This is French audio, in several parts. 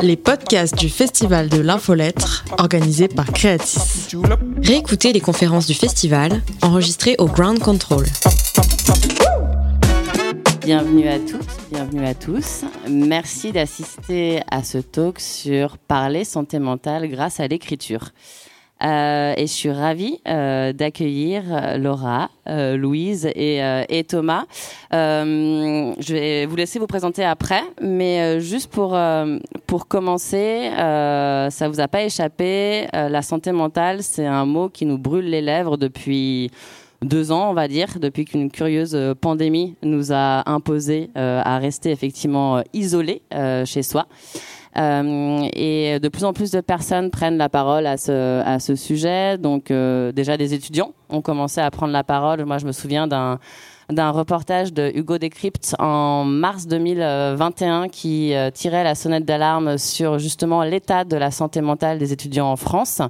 les podcasts du Festival de l'Infolettre, organisé par Creatis. Réécoutez les conférences du festival, enregistrées au Ground Control. Bienvenue à toutes, bienvenue à tous. Merci d'assister à ce talk sur parler santé mentale grâce à l'écriture. Euh, et je suis ravie euh, d'accueillir euh, Laura, Louise et, et Thomas. je vais vous laisser vous présenter après, mais juste pour, pour commencer, ça vous a pas échappé, la santé mentale, c'est un mot qui nous brûle les lèvres depuis deux ans, on va dire, depuis qu'une curieuse pandémie nous a imposé à rester effectivement isolés chez soi. Euh, et de plus en plus de personnes prennent la parole à ce, à ce sujet. Donc euh, déjà des étudiants ont commencé à prendre la parole. Moi, je me souviens d'un d'un reportage de Hugo Décrypte en mars 2021 qui euh, tirait la sonnette d'alarme sur justement l'état de la santé mentale des étudiants en France,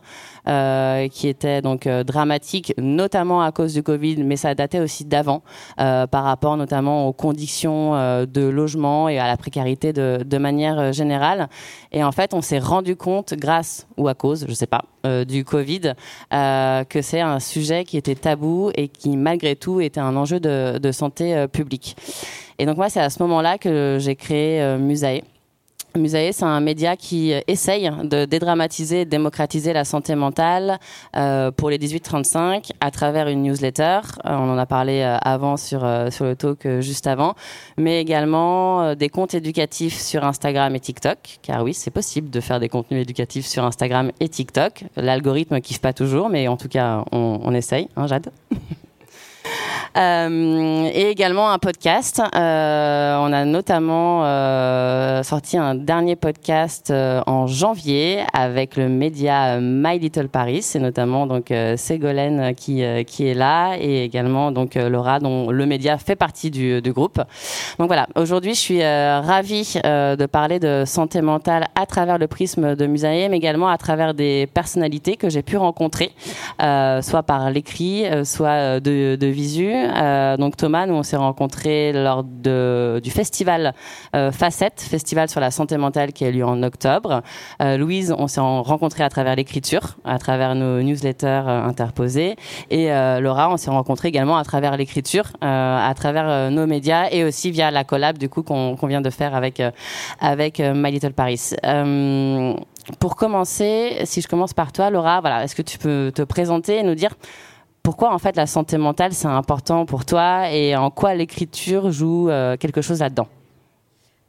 qui était donc euh, dramatique, notamment à cause du Covid, mais ça datait aussi d'avant, par rapport notamment aux conditions de logement et à la précarité de, de manière générale. Et en fait, on s'est rendu compte, grâce ou à cause, je sais pas, du Covid, que c'est un sujet qui était tabou et qui malgré tout était un enjeu de de, santé euh, publique. Et donc moi, c'est à ce moment-là que j'ai créé euh, Musae. Musae, c'est un média qui euh, essaye de dédramatiser démocratiser la santé mentale pour les 18-35 à travers une newsletter. on en a parlé avant sur, sur le talk juste avant, mais également des comptes éducatifs sur Instagram et TikTok, car oui, c'est possible de faire des contenus éducatifs sur Instagram et TikTok. L'algorithme kiffe pas toujours, mais en tout cas, on, on essaye, hein, Jade? Euh, et également un podcast. Euh, on a notamment euh, sorti un dernier podcast en janvier avec le média My Little Paris, et notamment donc Ségolène qui qui est là et également donc Laura dont le média fait partie du, groupe. Donc voilà, aujourd'hui je suis ravie de parler de santé mentale à travers le prisme de Musaïe, mais également à travers des personnalités que j'ai pu rencontrer, soit par l'écrit, soit de visu. Euh, donc Thomas, nous on s'est rencontrés lors du festival euh, Facette, festival sur la santé mentale qui a lieu en octobre. Euh, Louise, on s'est rencontrés à travers l'écriture, à travers nos newsletters interposés. Et Laura, on s'est rencontrés également à travers l'écriture, à travers nos médias et aussi via la collab du coup qu'on vient de faire avec avec My Little Paris. pour commencer, si je commence par toi, Laura, voilà, est-ce que tu peux te présenter et nous dire pourquoi en fait la santé mentale c'est important pour toi et en quoi l'écriture joue euh, quelque chose là-dedans?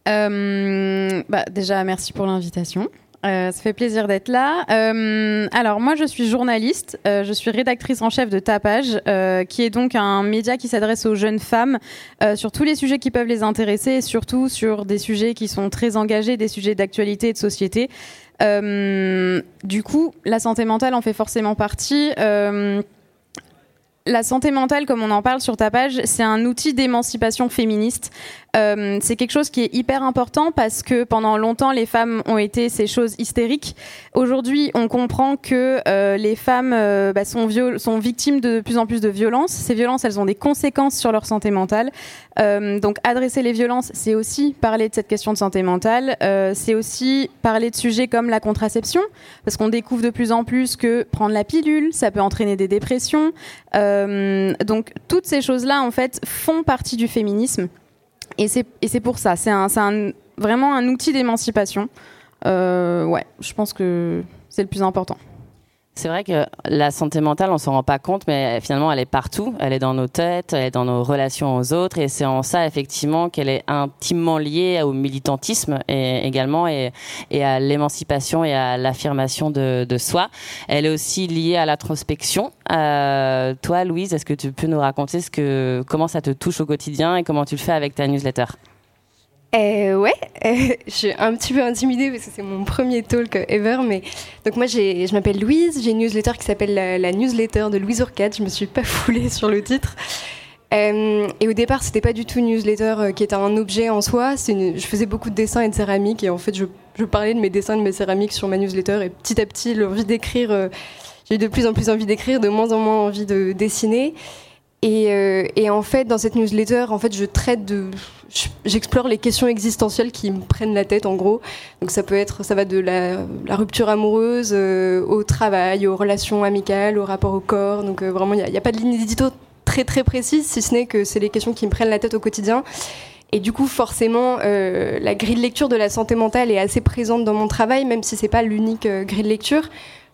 Euh, bah, Déjà, merci pour l'invitation. Euh, ça fait plaisir d'être là. alors moi, je suis journaliste. je suis rédactrice en chef de Tapage, qui est donc un média qui s'adresse aux jeunes femmes sur tous les sujets qui peuvent les intéresser, et surtout sur des sujets qui sont très engagés, des sujets d'actualité et de société. du coup, la santé mentale en fait forcément partie la santé mentale, comme on en parle sur ta page, c'est un outil d'émancipation féministe. Euh, c'est quelque chose qui est hyper important parce que pendant longtemps, les femmes ont été ces choses hystériques. Aujourd'hui, on comprend que euh, les femmes euh, bah, sont, sont, victimes de plus en plus de violences. Ces violences, elles ont des conséquences sur leur santé mentale. donc, adresser les violences, c'est aussi parler de cette question de santé mentale. c'est aussi parler de sujets comme la contraception, parce qu'on découvre de plus en plus que prendre la pilule, ça peut entraîner des dépressions. donc, toutes ces choses-là, en fait, font partie du féminisme. Et c'est pour ça, c'est un, vraiment un outil d'émancipation. Euh, ouais, je pense que c'est le plus important. C'est vrai que la santé mentale, on s'en rend pas compte, mais finalement, elle est partout. Elle est dans nos têtes, elle est dans nos relations aux autres, et c'est en ça effectivement qu'elle est intimement liée au militantisme et également et, à l'émancipation et à l'affirmation de, de, soi. Elle est aussi liée à l'introspection. Euh, toi, Louise, est-ce que tu peux nous raconter ce que comment ça te touche au quotidien et comment tu le fais avec ta newsletter? Euh, ouais, je suis un petit peu intimidée parce que c'est mon premier talk ever. Mais donc moi, je m'appelle Louise. J'ai une newsletter qui s'appelle la, newsletter de Louise Orcade. Je me suis pas foulée sur le titre. Euh, et au départ, c'était pas du tout une newsletter euh, qui était un objet en soi. Une, je faisais beaucoup de dessins et de céramique et en fait, je, je, parlais de mes dessins, de mes céramiques sur ma newsletter. Et petit à petit, l'envie d'écrire, euh, j'ai eu de plus en plus envie d'écrire, de moins en moins envie de dessiner. Et, euh, et, en fait, dans cette newsletter, en fait, je traite de, j'explore les questions existentielles qui me prennent la tête en gros. Donc ça peut être, ça va de la, rupture amoureuse euh, au travail, aux relations amicales, au rapport au corps. Donc euh, vraiment, il n'y a, pas de ligne édito très très précise, si ce n'est que c'est les questions qui me prennent la tête au quotidien. Et du coup, forcément, euh, la grille de lecture de la santé mentale est assez présente dans mon travail, même si c'est pas l'unique grille de lecture.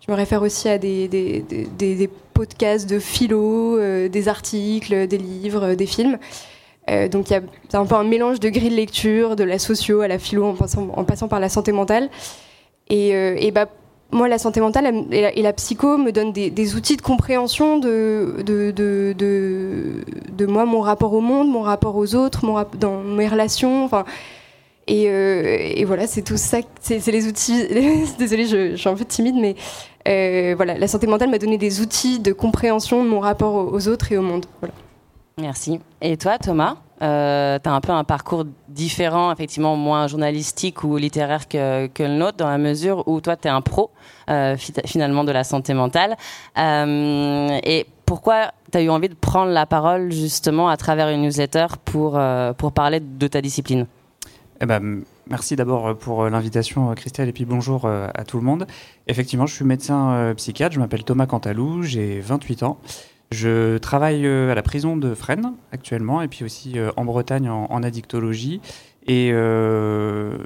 Je me réfère aussi à des, des, des podcasts de philo, des articles, des livres, des films. Euh, donc il y a un peu un mélange de grilles de lecture, de la socio à la philo en passant, par la santé mentale. Et, euh, et bah, moi, la santé mentale et la, psycho me donnent des, outils de compréhension de de, de, de, moi, mon rapport au monde, mon rapport aux autres, mon dans mes relations. Enfin, et, euh, et, voilà, c'est tout ça. C'est les outils. Désolée, je, je, suis un peu timide, mais voilà, la santé mentale m'a donné des outils de compréhension de mon rapport aux autres et au monde. Voilà. Merci. Et toi, Thomas euh, tu as un peu un parcours différent, effectivement moins journalistique ou littéraire que, le nôtre, dans la mesure où toi, tu es un pro, euh, finalement, de la santé mentale. Euh, et pourquoi tu as eu envie de prendre la parole, justement, à travers une newsletter pour, euh, pour parler de ta discipline? Eh ben, Merci d'abord pour l'invitation, Christelle, et puis bonjour à tout le monde. Effectivement, je suis médecin psychiatre, je m'appelle Thomas Cantalou, j'ai 28 ans. Je travaille euh, à la prison de Fresnes actuellement et puis aussi euh, en Bretagne en, addictologie. Et euh,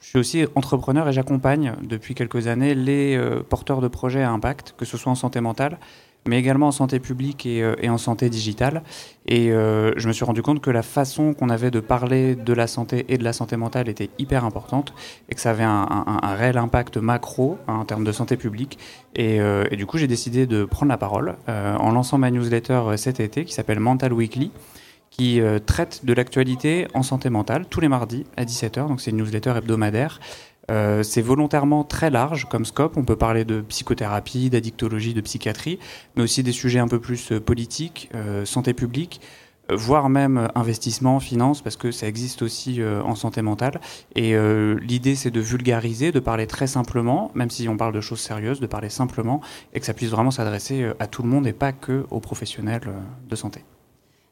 je suis aussi entrepreneur et j'accompagne depuis quelques années les porteurs de projets à impact, que ce soit en santé mentale, mais également en santé publique et, euh, en santé digitale. Et euh, je me suis rendu compte que la façon qu'on avait de parler de la santé et de la santé mentale était hyper importante et que ça avait un, réel impact macro hein, en termes de santé publique. Euh, et, du coup, j'ai décidé de prendre la parole en lançant ma newsletter cet été qui s'appelle Mental Weekly qui traite de l'actualité en santé mentale tous les mardis à 17h. Donc c'est une newsletter hebdomadaire euh, c'est volontairement très large comme scope. On peut parler de psychothérapie, d'addictologie, de psychiatrie, mais aussi des sujets un peu plus euh, politiques, euh, santé publique, voire même investissement, finance, parce que ça existe aussi en santé mentale. Et l'idée, c'est de vulgariser, de parler très simplement, même si on parle de choses sérieuses, de parler simplement, et que ça puisse vraiment s'adresser à tout le monde et pas que aux professionnels de santé.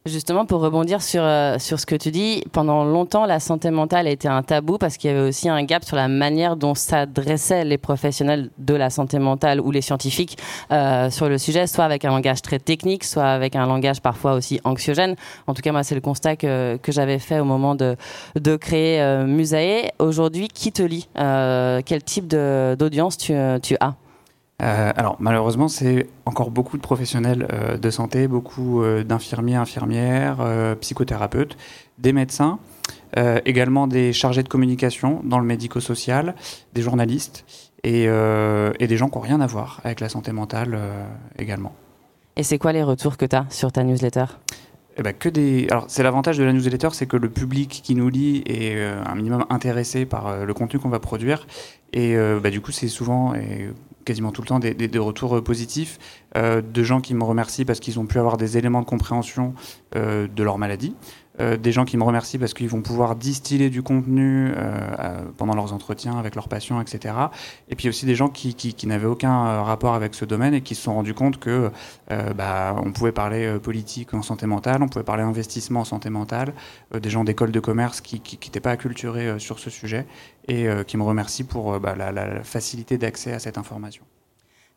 Justement, pour rebondir sur, euh, sur ce que tu dis, pendant longtemps, la santé mentale a été un tabou parce qu'il y avait aussi un gap sur la manière dont s'adressaient les professionnels de la santé mentale ou les scientifiques euh, sur le sujet, soit avec un langage très technique, soit avec un langage parfois aussi anxiogène. En tout cas, moi, c'est le constat que, que j'avais fait au moment de, de créer euh, Musae. Aujourd'hui, qui te lit? Euh, Quel type d'audience tu, tu as? Euh, alors malheureusement, c'est encore beaucoup de professionnels euh, de santé, beaucoup euh, d'infirmiers, infirmières, psychothérapeutes, des médecins, également des chargés de communication dans le médico-social, des journalistes et, des gens qui n'ont rien à voir avec la santé mentale également. Et c'est quoi les retours que tu as sur ta newsletter? Eh ben, que des. Alors, c'est l'avantage de la newsletter, c'est que le public qui nous lit est un minimum intéressé par le contenu qu'on va produire. Et bah, du coup, c'est souvent, et quasiment tout le temps des, retours euh, positifs euh, de gens qui me remercient parce qu'ils ont pu avoir des éléments de compréhension euh, de leur maladie, des gens qui me remercient parce qu'ils vont pouvoir distiller du contenu pendant leurs entretiens avec leurs patients, etc. Et puis aussi des gens qui, qui, n'avaient aucun rapport avec ce domaine et qui se sont rendus compte que bah, on pouvait parler politique en santé mentale, on pouvait parler investissement en santé mentale, des gens d'école de commerce qui n'étaient pas acculturés sur ce sujet et qui me remercient pour bah, la facilité d'accès à cette information.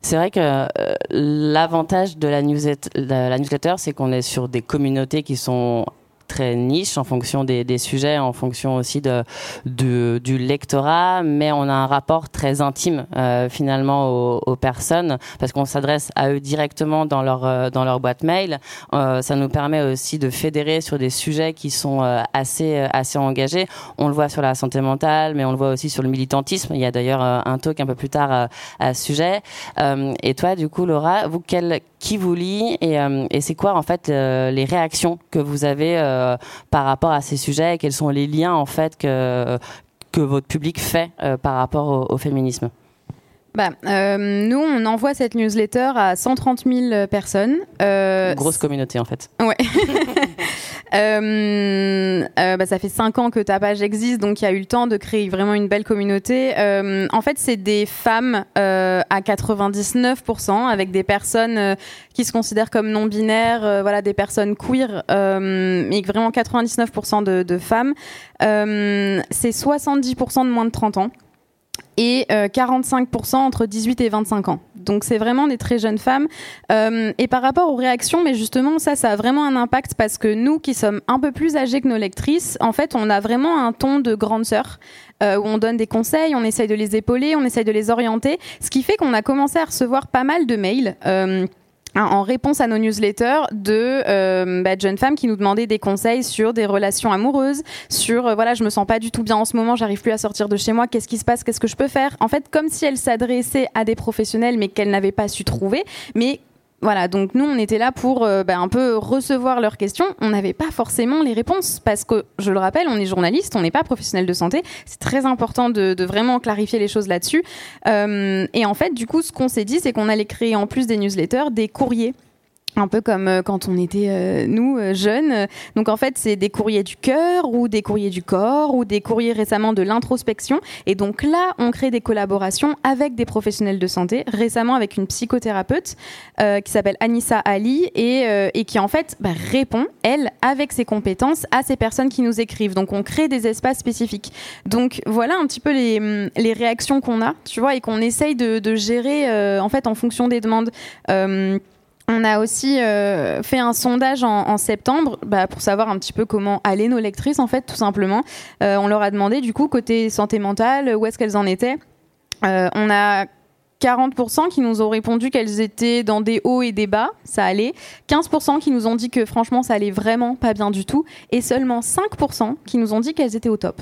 C'est vrai que euh, l'avantage de la, la newsletter, c'est qu'on est sur des communautés qui sont très niche en fonction des, sujets, en fonction aussi de, du lectorat, mais on a un rapport très intime euh, finalement aux, personnes parce qu'on s'adresse à eux directement dans leur euh, dans leur boîte mail. Euh, ça nous permet aussi de fédérer sur des sujets qui sont assez assez engagés. On le voit sur la santé mentale, mais on le voit aussi sur le militantisme. Il y a d'ailleurs un talk un peu plus tard à ce sujet. et toi, du coup, Laura, vous qui vous lit et, et c'est quoi en fait les réactions que vous avez par rapport à ces sujets et quels sont les liens en fait que, que votre public fait euh, par rapport au, féminisme? Bah, euh, nous, on envoie cette newsletter à 130 000 personnes. Une grosse communauté, en fait. Ouais. bah, ça fait cinq ans que ta page existe, donc il y a eu le temps de créer vraiment une belle communauté. en fait, c'est des femmes à 99%, avec des personnes qui se considèrent comme non binaires, voilà, des personnes queer, mais vraiment 99% de, de femmes. c'est 70% de moins de 30 ans et 45% euh, entre 18 et 25 ans. Donc c'est vraiment des très jeunes femmes. Euh, et par rapport aux réactions, mais justement ça, ça a vraiment un impact parce que nous qui sommes un peu plus âgés que nos lectrices, en fait, on a vraiment un ton de grande sœur. Euh, où on donne des conseils, on essaye de les épauler, on essaye de les orienter, ce qui fait qu'on a commencé à recevoir pas mal de mails. Hein, en réponse à nos newsletters de euh, bah, jeunes femmes qui nous demandaient des conseils sur des relations amoureuses, sur euh, voilà, je me sens pas du tout bien en ce moment, j'arrive plus à sortir de chez moi, qu'est-ce qui se passe, qu'est-ce que je peux faire? En fait, comme si elles s'adressaient à des professionnels mais qu'elles n'avaient pas su trouver, mais voilà, donc nous, on était là pour euh, bah, un peu recevoir leurs questions. On n'avait pas forcément les réponses parce que, je le rappelle, on est journaliste, on n'est pas professionnel de santé. C'est très important de, vraiment clarifier les choses là-dessus. Euh, et en fait, du coup, ce qu'on s'est dit, c'est qu'on allait créer en plus des newsletters des courriers un peu comme euh, quand on était euh, nous euh, jeunes. Donc en fait, c'est des courriers du cœur ou des courriers du corps ou des courriers récemment de l'introspection. Et donc là, on crée des collaborations avec des professionnels de santé. Récemment, avec une psychothérapeute qui s'appelle Anissa Ali et, qui en fait bah, répond elle avec ses compétences à ces personnes qui nous écrivent. Donc on crée des espaces spécifiques. Donc voilà un petit peu les, les réactions qu'on a, tu vois, et qu'on essaye de, de gérer en fait en fonction des demandes. On a aussi euh, fait un sondage en, septembre bah, pour savoir un petit peu comment allaient nos lectrices, en fait, tout simplement. Euh, on leur a demandé, du coup, côté santé mentale, où est-ce qu'elles en étaient. Euh, on a 40% qui nous ont répondu qu'elles étaient dans des hauts et des bas, ça allait. 15% qui nous ont dit que franchement ça allait vraiment pas bien du tout. Et seulement 5% qui nous ont dit qu'elles étaient au top.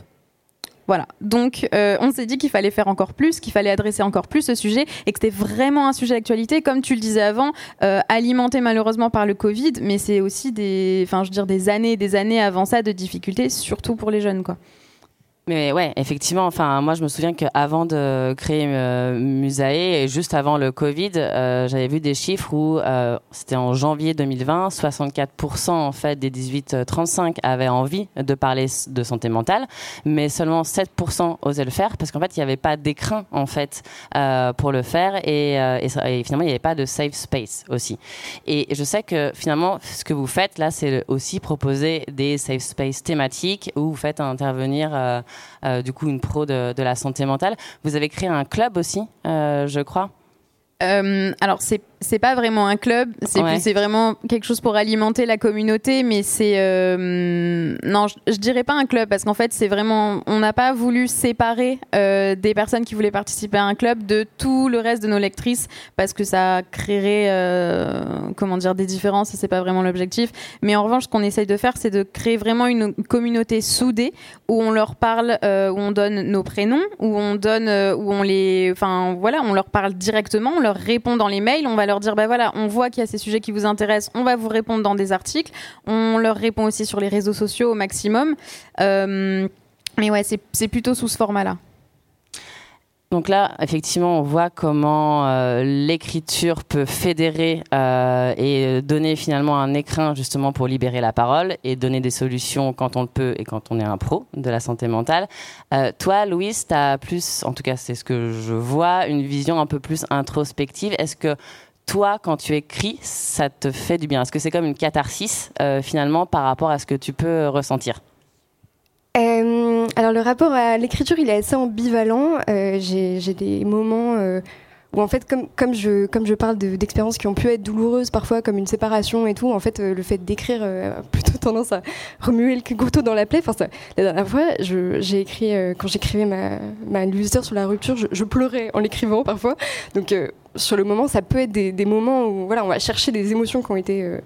Voilà. Donc, euh, on s'est dit qu'il fallait faire encore plus, qu'il fallait adresser encore plus ce sujet et que c'était vraiment un sujet d'actualité, comme tu le disais avant, euh, alimenté malheureusement par le Covid, mais c'est aussi des, enfin, je des années et des années avant ça de difficultés, surtout pour les jeunes, quoi. Mais ouais, effectivement. Enfin, moi, je me souviens qu'avant de créer euh, Musae et juste avant le Covid, euh, j'avais vu des chiffres où euh, c'était en janvier 2020, 64% en fait des 18-35 avaient envie de parler de santé mentale, mais seulement 7% osaient le faire parce qu'en fait, il n'y avait pas d'écrin en fait euh, pour le faire et, euh, et, et finalement, il n'y avait pas de safe space aussi. Et je sais que finalement, ce que vous faites là, c'est aussi proposer des safe space thématiques où vous faites intervenir euh, euh, du coup une pro de, de, la santé mentale. Vous avez créé un club aussi, euh, je crois. Euh, alors c'est c'est pas vraiment un club, c'est vraiment quelque chose pour alimenter la communauté, mais c'est euh, non, je, dirais pas un club parce qu'en fait c'est vraiment, on n'a pas voulu séparer euh, des personnes qui voulaient participer à un club de tout le reste de nos lectrices parce que ça créerait, euh, comment dire, des différences et c'est pas vraiment l'objectif. Mais en revanche, ce qu'on essaye de faire, c'est de créer vraiment une communauté soudée où on leur parle, où on donne nos prénoms, où on donne, où on les, enfin voilà, on leur parle directement, on leur répond dans les mails, on va leur dire bah voilà, on voit qu'il y a ces sujets qui vous intéressent, on va vous répondre dans des articles. On leur répond aussi sur les réseaux sociaux au maximum. Euh, mais ouais, c'est plutôt sous ce format-là. Donc là, effectivement, on voit comment euh, l'écriture peut fédérer euh, et donner finalement un écrin justement pour libérer la parole et donner des solutions quand on le peut et quand on est un pro de la santé mentale. Toi, Louise, tu as plus, en tout cas c'est ce que je vois, une vision un peu plus introspective. Est-ce que toi, quand tu écris, ça te fait du bien? Est-ce que c'est comme une catharsis euh, finalement par rapport à ce que tu peux ressentir? Euh, Alors le rapport à l'écriture, il est assez ambivalent. Euh, j'ai des moments où en fait, comme, je, parle d'expériences qui ont pu être douloureuses parfois, comme une séparation et tout, en fait, le fait d'écrire a plutôt tendance à remuer le couteau dans la plaie. Enfin, la dernière fois, j'ai écrit, quand j'écrivais ma, ma sur la rupture, je, je pleurais en l'écrivant parfois. Donc sur le moment, ça peut être des, moments où voilà, on va chercher des émotions qui ont été euh,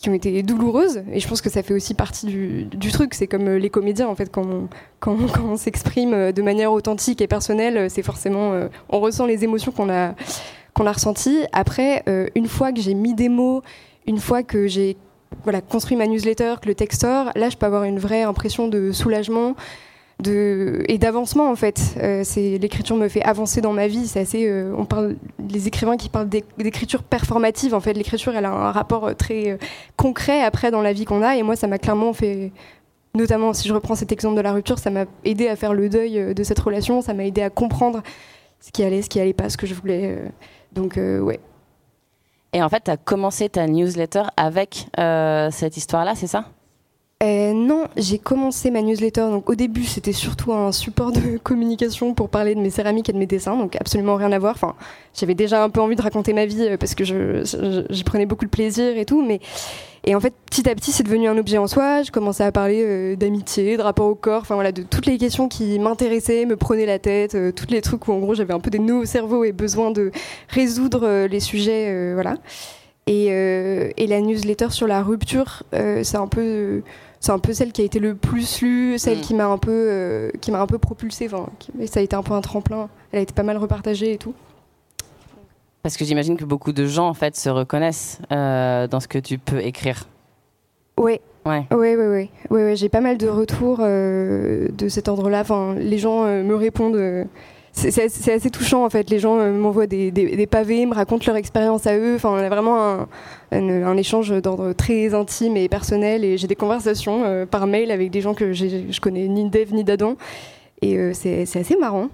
qui ont été douloureuses. Et je pense que ça fait aussi partie du, truc. C'est comme euh, les comédiens, en fait, quand on, quand, on s'exprime euh, de manière authentique et personnelle, c'est forcément, on ressent les émotions qu'on a, qu'on a ressenties. Après, une fois que j'ai mis des mots, une fois que j'ai voilà, construit ma newsletter, que le texte sort, là, je peux avoir une vraie impression de soulagement. Et d'avancement en fait. c'est l'écriture me fait avancer dans ma vie. C'est assez. on parle les écrivains qui parlent d'écriture performative. En fait, l'écriture, elle a un rapport très concret après dans la vie qu'on a. Et moi, ça m'a clairement fait notamment si je reprends cet exemple de la rupture, ça m'a aidé à faire le deuil de cette relation, ça m'a aidé à comprendre ce qui allait, ce qui allait pas, ce que je voulais. donc ouais, et en fait, tu as commencé ta newsletter avec euh, cette histoire-là, c'est ça? Euh, non, j'ai commencé ma newsletter. Donc au début, c'était surtout un support de communication pour parler de mes céramiques et de mes dessins, donc absolument rien à voir. Enfin, j'avais déjà un peu envie de raconter ma vie euh, parce que j'y prenais beaucoup de plaisir et tout, mais et en fait, petit à petit, c'est devenu un objet en soi. Je commençais à parler euh, d'amitié, de rapport au corps, enfin voilà, de toutes les questions qui m'intéressaient, me prenaient la tête, euh, tous les trucs où en gros j'avais un peu des nœuds au cerveau et besoin de résoudre les sujets, voilà. Et, et, la newsletter sur la rupture, c'est un peu c'est un peu celle qui a été le plus lue, celle mm. qui m'a un peu qui m'a un peu propulsée. Enfin, ça a été un peu un tremplin. Elle a été pas mal repartagée et tout. Parce que j'imagine que beaucoup de gens en fait se reconnaissent euh, dans ce que tu peux écrire. Oui. Ouais. Oui, oui, oui. J'ai pas mal de retours euh, de cet ordre-là. Enfin, les gens euh, me répondent. C'est assez, touchant en fait. Les gens m'envoient des, pavés, me racontent leur expérience à eux. Enfin, on a vraiment un, échange d'ordre très intime et personnel. Et j'ai des conversations par mail avec des gens que je connais ni d'Eve ni d'Adam. Et c'est assez marrant.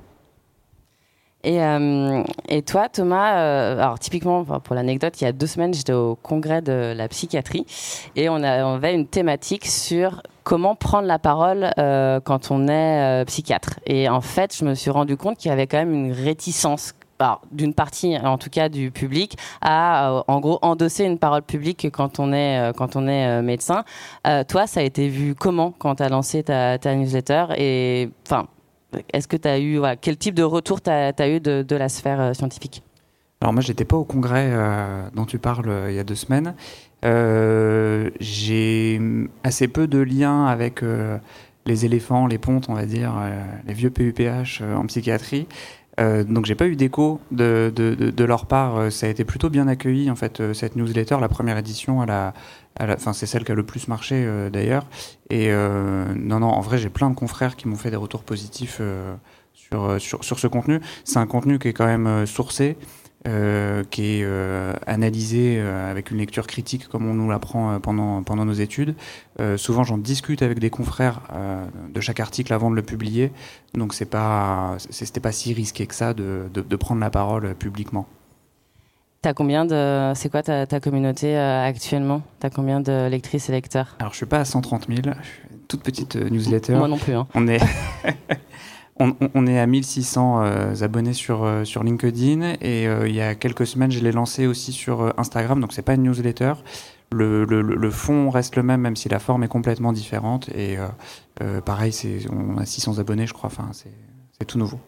Et, euh, toi, Thomas, euh, alors typiquement, pour l'anecdote, il y a deux semaines, j'étais au congrès de la psychiatrie et on avait une thématique sur comment prendre la parole euh, quand on est psychiatre. Et en fait, je me suis rendu compte qu'il y avait quand même une réticence d'une partie en tout cas du public à en gros endosser une parole publique quand on est quand on est médecin. toi, ça a été vu comment quand tu as lancé ta, newsletter et enfin est-ce que eu, quel type de retour tu as, eu de, la sphère euh, scientifique? Alors moi, j'étais pas au congrès euh, dont tu parles euh, il y a deux semaines. J'ai assez peu de liens avec les éléphants, les pontes, on va dire, les vieux PUPH en psychiatrie. Euh, donc j'ai pas eu d'écho de, leur part. Ça a été plutôt bien accueilli en fait cette newsletter. La première édition, enfin c'est celle qui a le plus marché euh, d'ailleurs. Et euh, non, non, en vrai, j'ai plein de confrères qui m'ont fait des retours positifs euh, sur, ce contenu. C'est un contenu qui est quand même sourcé. Qui est analysé avec une lecture critique comme on nous l'apprend pendant, pendant nos études. souvent, j'en discute avec des confrères de chaque article avant de le publier, donc c'est pas c'était pas si risqué que ça de, de, de prendre la parole publiquement. T'as combien de. C'est quoi ta, ta communauté euh, actuellement? T'as combien de lectrices et lecteurs? Alors, je suis pas à 130 000. Je suis une toute petite euh, newsletter. Moi non plus. Hein. On est. on, est à 1600 euh, abonnés sur, sur LinkedIn et il y a quelques semaines, je l'ai lancé aussi sur Instagram, donc c'est pas une newsletter. Le, fond reste le même, même si la forme est complètement différente. Et pareil, on a 600 abonnés, je crois. Enfin, c'est tout nouveau.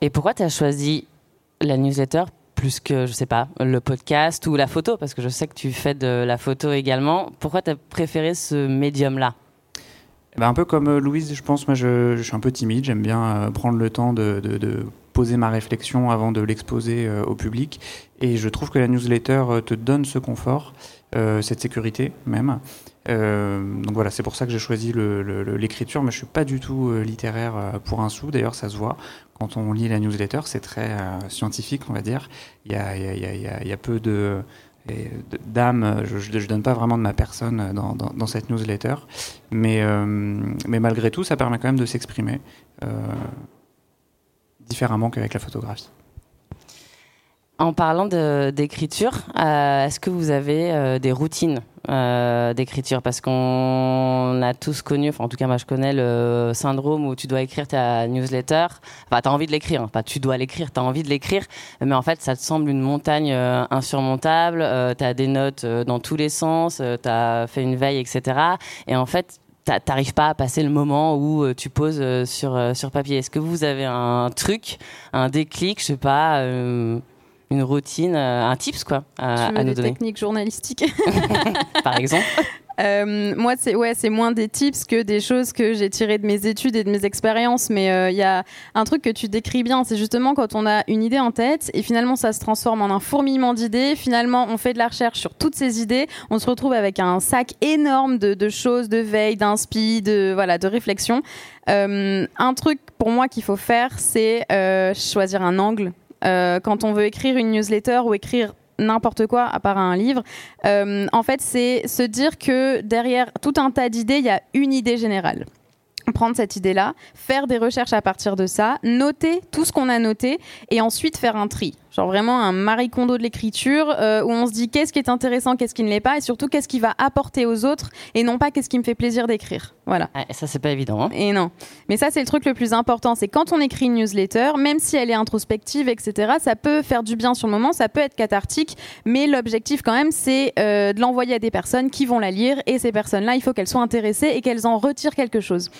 Et pourquoi tu as choisi la newsletter plus que, je sais pas, le podcast ou la photo? Parce que je sais que tu fais de la photo également. Pourquoi tu as préféré ce médium-là? Ben, Un peu comme euh, Louise, je pense, moi je, suis un peu timide, j'aime bien euh, prendre le temps de, poser ma réflexion avant de l'exposer euh, au public. Et je trouve que la newsletter te donne ce confort, cette sécurité même. donc voilà, c'est pour ça que j'ai choisi l'écriture, mais je suis pas du tout littéraire pour un sou. D'ailleurs, ça se voit quand on lit la newsletter, c'est très scientifique, on va dire. Il y a, peu de d'âme, je ne donne pas vraiment de ma personne dans, cette newsletter, mais, euh, mais malgré tout, ça permet quand même de s'exprimer euh, différemment qu'avec la photographie. En parlant d'écriture, euh, est-ce que vous avez euh, des routines euh, d'écriture? Parce qu'on a tous connu, enfin en tout cas moi je connais le syndrome où tu dois écrire ta newsletter. Enfin, tu as envie de l'écrire, hein. pas tu dois l'écrire, tu as envie de l'écrire, mais en fait ça te semble une montagne insurmontable, tu as des notes dans tous les sens, tu as fait une veille, etc. Et en fait, t'arrives pas à passer le moment où tu poses sur, sur papier. Est-ce que vous avez un truc, un déclic, je sais pas une routine, euh, un tips quoi, à, tu veux à nous donner. techniques journalistiques, par exemple. Euh, moi, c'est ouais, c'est moins des tips que des choses que j'ai tirées de mes études et de mes expériences. Mais euh, il y a un truc que tu décris bien, c'est justement quand on a une idée en tête et finalement ça se transforme en un fourmillement d'idées. Finalement, on fait de la recherche sur toutes ces idées. On se retrouve avec un sac énorme de, de choses, de veille, d'inspi, de voilà, de réflexion. Euh, un truc pour moi qu'il faut faire, c'est choisir un angle. Euh, quand on veut écrire une newsletter ou écrire n'importe quoi à part un livre. Euh, en fait, c'est se dire que derrière tout un tas d'idées, il y a une idée générale prendre cette idée-là, faire des recherches à partir de ça, noter tout ce qu'on a noté et ensuite faire un tri. Genre vraiment un Marie Kondo de l'écriture euh, où on se dit qu'est-ce qui est intéressant, qu'est-ce qui ne l'est pas et surtout qu'est-ce qui va apporter aux autres et non pas qu'est-ce qui me fait plaisir d'écrire. Voilà. Ouais, ça, c'est pas évident. Hein. Et non. Mais ça, c'est le truc le plus important. C'est quand on écrit une newsletter, même si elle est introspective, etc., ça peut faire du bien sur le moment, ça peut être cathartique, mais l'objectif quand même, c'est euh, de l'envoyer à des personnes qui vont la lire et ces personnes-là, il faut qu'elles soient intéressées et qu'elles en retirent quelque chose.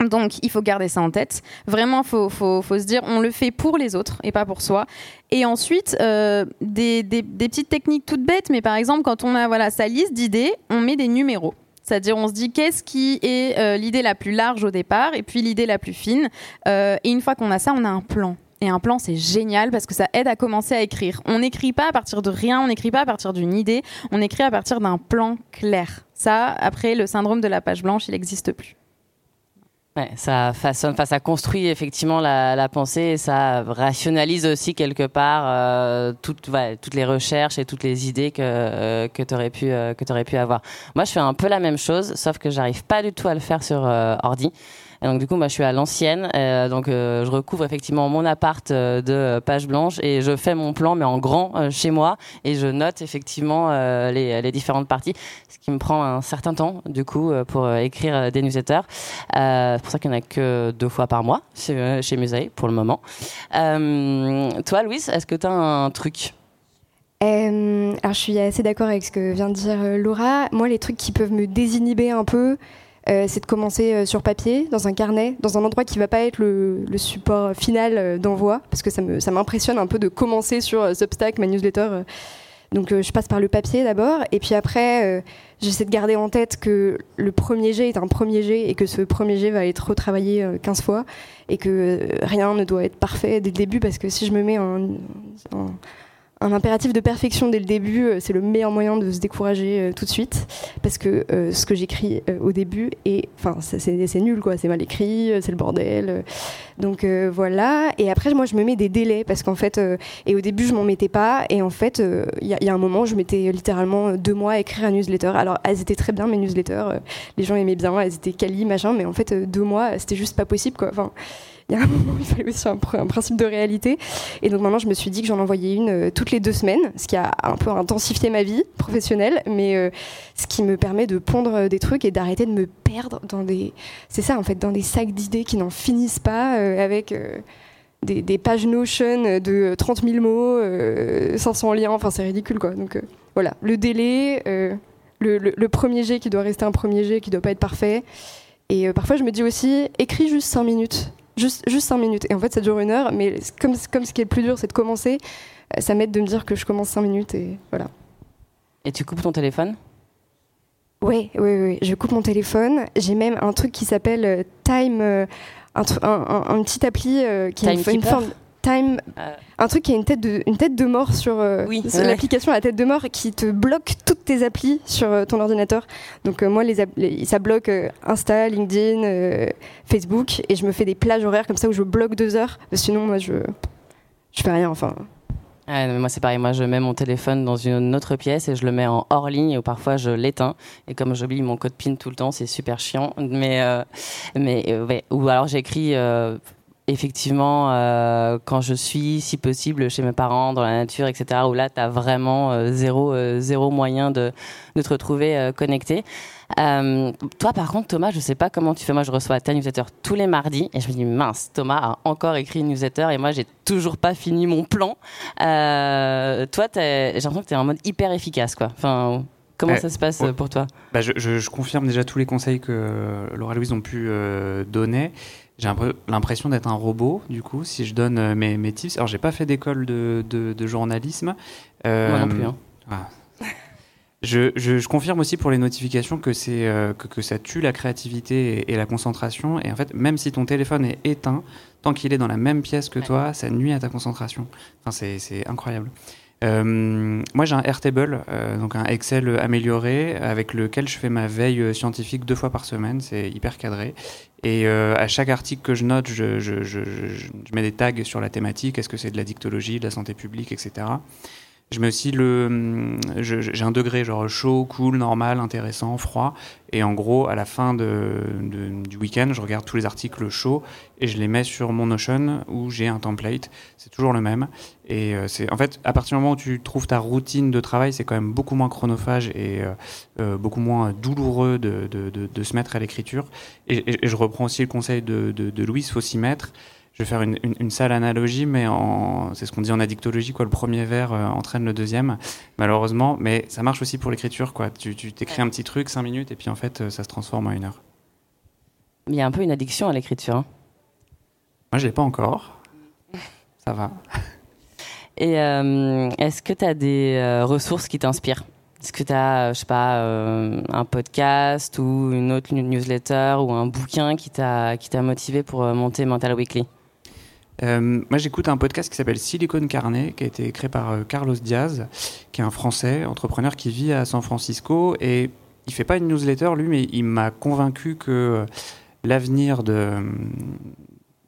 Donc, il faut garder ça en tête. Vraiment, il faut, faut, faut, se dire, on le fait pour les autres et pas pour soi. Et ensuite, euh, des, petites techniques toutes bêtes, mais par exemple, quand on a voilà, sa liste d'idées, on met des numéros. C'est-à-dire, on se dit qu'est-ce qui est euh, l'idée la plus large au départ et puis l'idée la plus fine. Euh, et une fois qu'on a ça, on a un plan. Et un plan, c'est génial parce que ça aide à commencer à écrire. On n'écrit pas à partir de rien, on n'écrit pas à partir d'une idée, on écrit à partir d'un plan clair. Ça, après, le syndrome de la page blanche, il n'existe plus. Ouais, ça façonne, ça construit effectivement la, la, pensée et ça rationalise aussi quelque part euh, toutes, toutes les recherches et toutes les idées que, euh, que tu aurais, pu, euh, aurais pu avoir. Moi, je fais un peu la même chose, sauf que j'arrive pas du tout à le faire sur euh, ordi. Et donc du coup, moi, je suis à l'ancienne, euh, donc euh, je recouvre effectivement mon appart euh, de pages blanches et je fais mon plan, mais en grand chez moi, et je note effectivement les, différentes parties, ce qui me prend un certain temps du coup pour écrire des newsletters. c'est pour ça qu'il n'y en a que deux fois par mois chez, chez pour le moment. toi, Louise, est-ce que tu as un truc? Alors je suis assez d'accord avec ce que vient de dire Laura. Moi, les trucs qui peuvent me désinhiber un peu, euh, c'est de commencer euh, sur papier, dans un carnet, dans un endroit qui va pas être le, support final euh, d'envoi, parce que ça m'impressionne un peu de commencer sur Substack, ma newsletter. donc je passe par le papier d'abord, et puis après, j'essaie de garder en tête que le premier jet est un premier jet, et que ce premier jet va être retravaillé 15 fois, et que rien ne doit être parfait dès le début, parce que si je me mets en un impératif de perfection dès le début, euh, c'est le meilleur moyen de se décourager euh, tout de suite, parce que euh, ce que j'écris au début est, enfin, c'est nul quoi, c'est mal écrit, c'est le bordel. donc voilà. Et après, moi, je me mets des délais parce qu'en fait, et au début, je m'en mettais pas, et en fait, il y, a un moment, je mettais littéralement deux mois à écrire un newsletter. Alors, elles étaient très bien mes newsletters, les gens aimaient bien, elles étaient quali machin, mais en fait, deux mois, c'était juste pas possible quoi. il y a un moment, il fallait aussi un, principe de réalité. Et donc maintenant, je me suis dit que j'en envoyais une euh, toutes les deux semaines, ce qui a un peu intensifié ma vie professionnelle, mais euh, ce qui me permet de pondre des trucs et d'arrêter de me perdre dans des, c'est ça en fait, dans des sacs d'idées qui n'en finissent pas euh, avec. Euh, des, pages Notion de 30 000 mots, 500 liens, enfin c'est ridicule quoi. Donc voilà, le délai, le, premier jet qui doit rester un premier jet qui doit pas être parfait. Et parfois je me dis aussi, écris juste 5 minutes juste, juste 5 minutes. Et en fait, ça dure une heure, mais comme, comme ce qui est le plus dur, c'est de commencer, euh, ça m'aide de me dire que je commence 5 minutes et voilà. Et tu coupes ton téléphone? Oui, oui, oui. Je coupe mon téléphone. J'ai même un truc qui s'appelle euh, Time, euh, un, un, un, un, petit appli qui a une, forme. Time, euh... un truc qui a une tête de, une tête de mort sur, euh, oui, sur l'application à la tête de mort qui te bloque toutes tes applis sur euh, ton ordinateur. Donc euh, moi, les, les, ça bloque Insta, LinkedIn, Facebook, et je me fais des plages horaires comme ça où je bloque deux heures. Sinon, moi, je, je fais rien. Enfin. Ah, moi c'est pareil, moi je mets mon téléphone dans une autre pièce et je le mets en hors ligne ou parfois je l'éteins et comme j'oublie mon code PIN tout le temps c'est super chiant mais euh, mais euh, ouais. ou alors j'écris euh, effectivement, euh, quand je suis, si possible, chez mes parents, dans la nature, etc., où là, tu as vraiment euh, zéro, euh, zéro moyen de, de te retrouver connecté. Toi, par contre, Thomas, je sais pas comment tu fais. Moi, je reçois ta newsletter tous les mardis et je me dis, mince, Thomas a encore écrit une newsletter et moi, j'ai toujours pas fini mon plan. Toi, j'ai l'impression que tu es en mode hyper efficace, quoi. Enfin, Comment ça se passe ouais. pour toi? Bah je, je, je, confirme déjà tous les conseils que Laura Louise ont pu euh, donner. J'ai l'impression d'être un robot, du coup, si je donne euh, mes, mes tips. Alors, j'ai pas fait d'école de, de, de, journalisme. Euh, Moi non plus. Hein. Ah. Je, confirme aussi pour les notifications que, c'est, euh, que, ça tue la créativité et, la concentration. Et en fait, même si ton téléphone est éteint, tant qu'il est dans la même pièce que toi, ça nuit à ta concentration. Enfin, c'est, incroyable. Euh, moi, j'ai un Airtable, euh, donc un Excel amélioré, avec lequel je fais ma veille scientifique deux fois par semaine. C'est hyper cadré. Et à chaque article que je note, je, mets des tags sur la thématique. Est-ce que c'est de la dictologie, de la santé publique, etc. Je mets aussi le. J'ai un degré genre chaud, cool, normal, intéressant, froid. Et en gros, à la fin du week-end, je regarde tous les articles chauds et je les mets sur mon Notion où j'ai un template. C'est toujours le même. Et euh, c'est en fait, à partir du moment où tu trouves ta routine de travail, c'est quand même beaucoup moins chronophage et euh, euh, beaucoup moins douloureux de, se mettre à l'écriture. Et, je reprends aussi le conseil de, de, Louise, faut s'y mettre je vais faire une, une, sale analogie, mais c'est ce qu'on dit en addictologie, quoi. Le premier verre euh, entraîne le deuxième, malheureusement. Mais ça marche aussi pour l'écriture, quoi. Tu t'écris un petit truc, cinq minutes, et puis en fait, euh, ça se transforme en une heure. Il y a un peu une addiction à l'écriture. Hein. Moi, je l'ai pas encore. Ça va. Et euh, est-ce que tu as des ressources qui t'inspirent? Est-ce que tu as, je sais pas, un podcast ou une autre newsletter ou un bouquin qui t'a motivé pour monter Mental Weekly? Euh, moi, j'écoute un podcast qui s'appelle Silicon Carnet, qui a été créé par euh, Carlos Diaz, qui est un Français, entrepreneur qui vit à San Francisco. Et il fait pas une newsletter, lui, mais il m'a convaincu que euh, l'avenir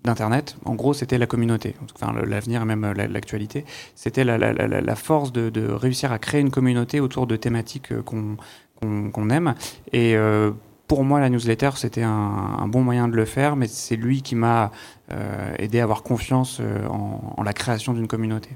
d'Internet, en gros, c'était la communauté. Enfin, l'avenir et même l'actualité, c'était la, force de, réussir à créer une communauté autour de thématiques qu'on aime. Et pour moi, la newsletter, c'était un, bon moyen de le faire, mais c'est lui qui m'a euh, aidé à avoir confiance euh, en, la création d'une communauté.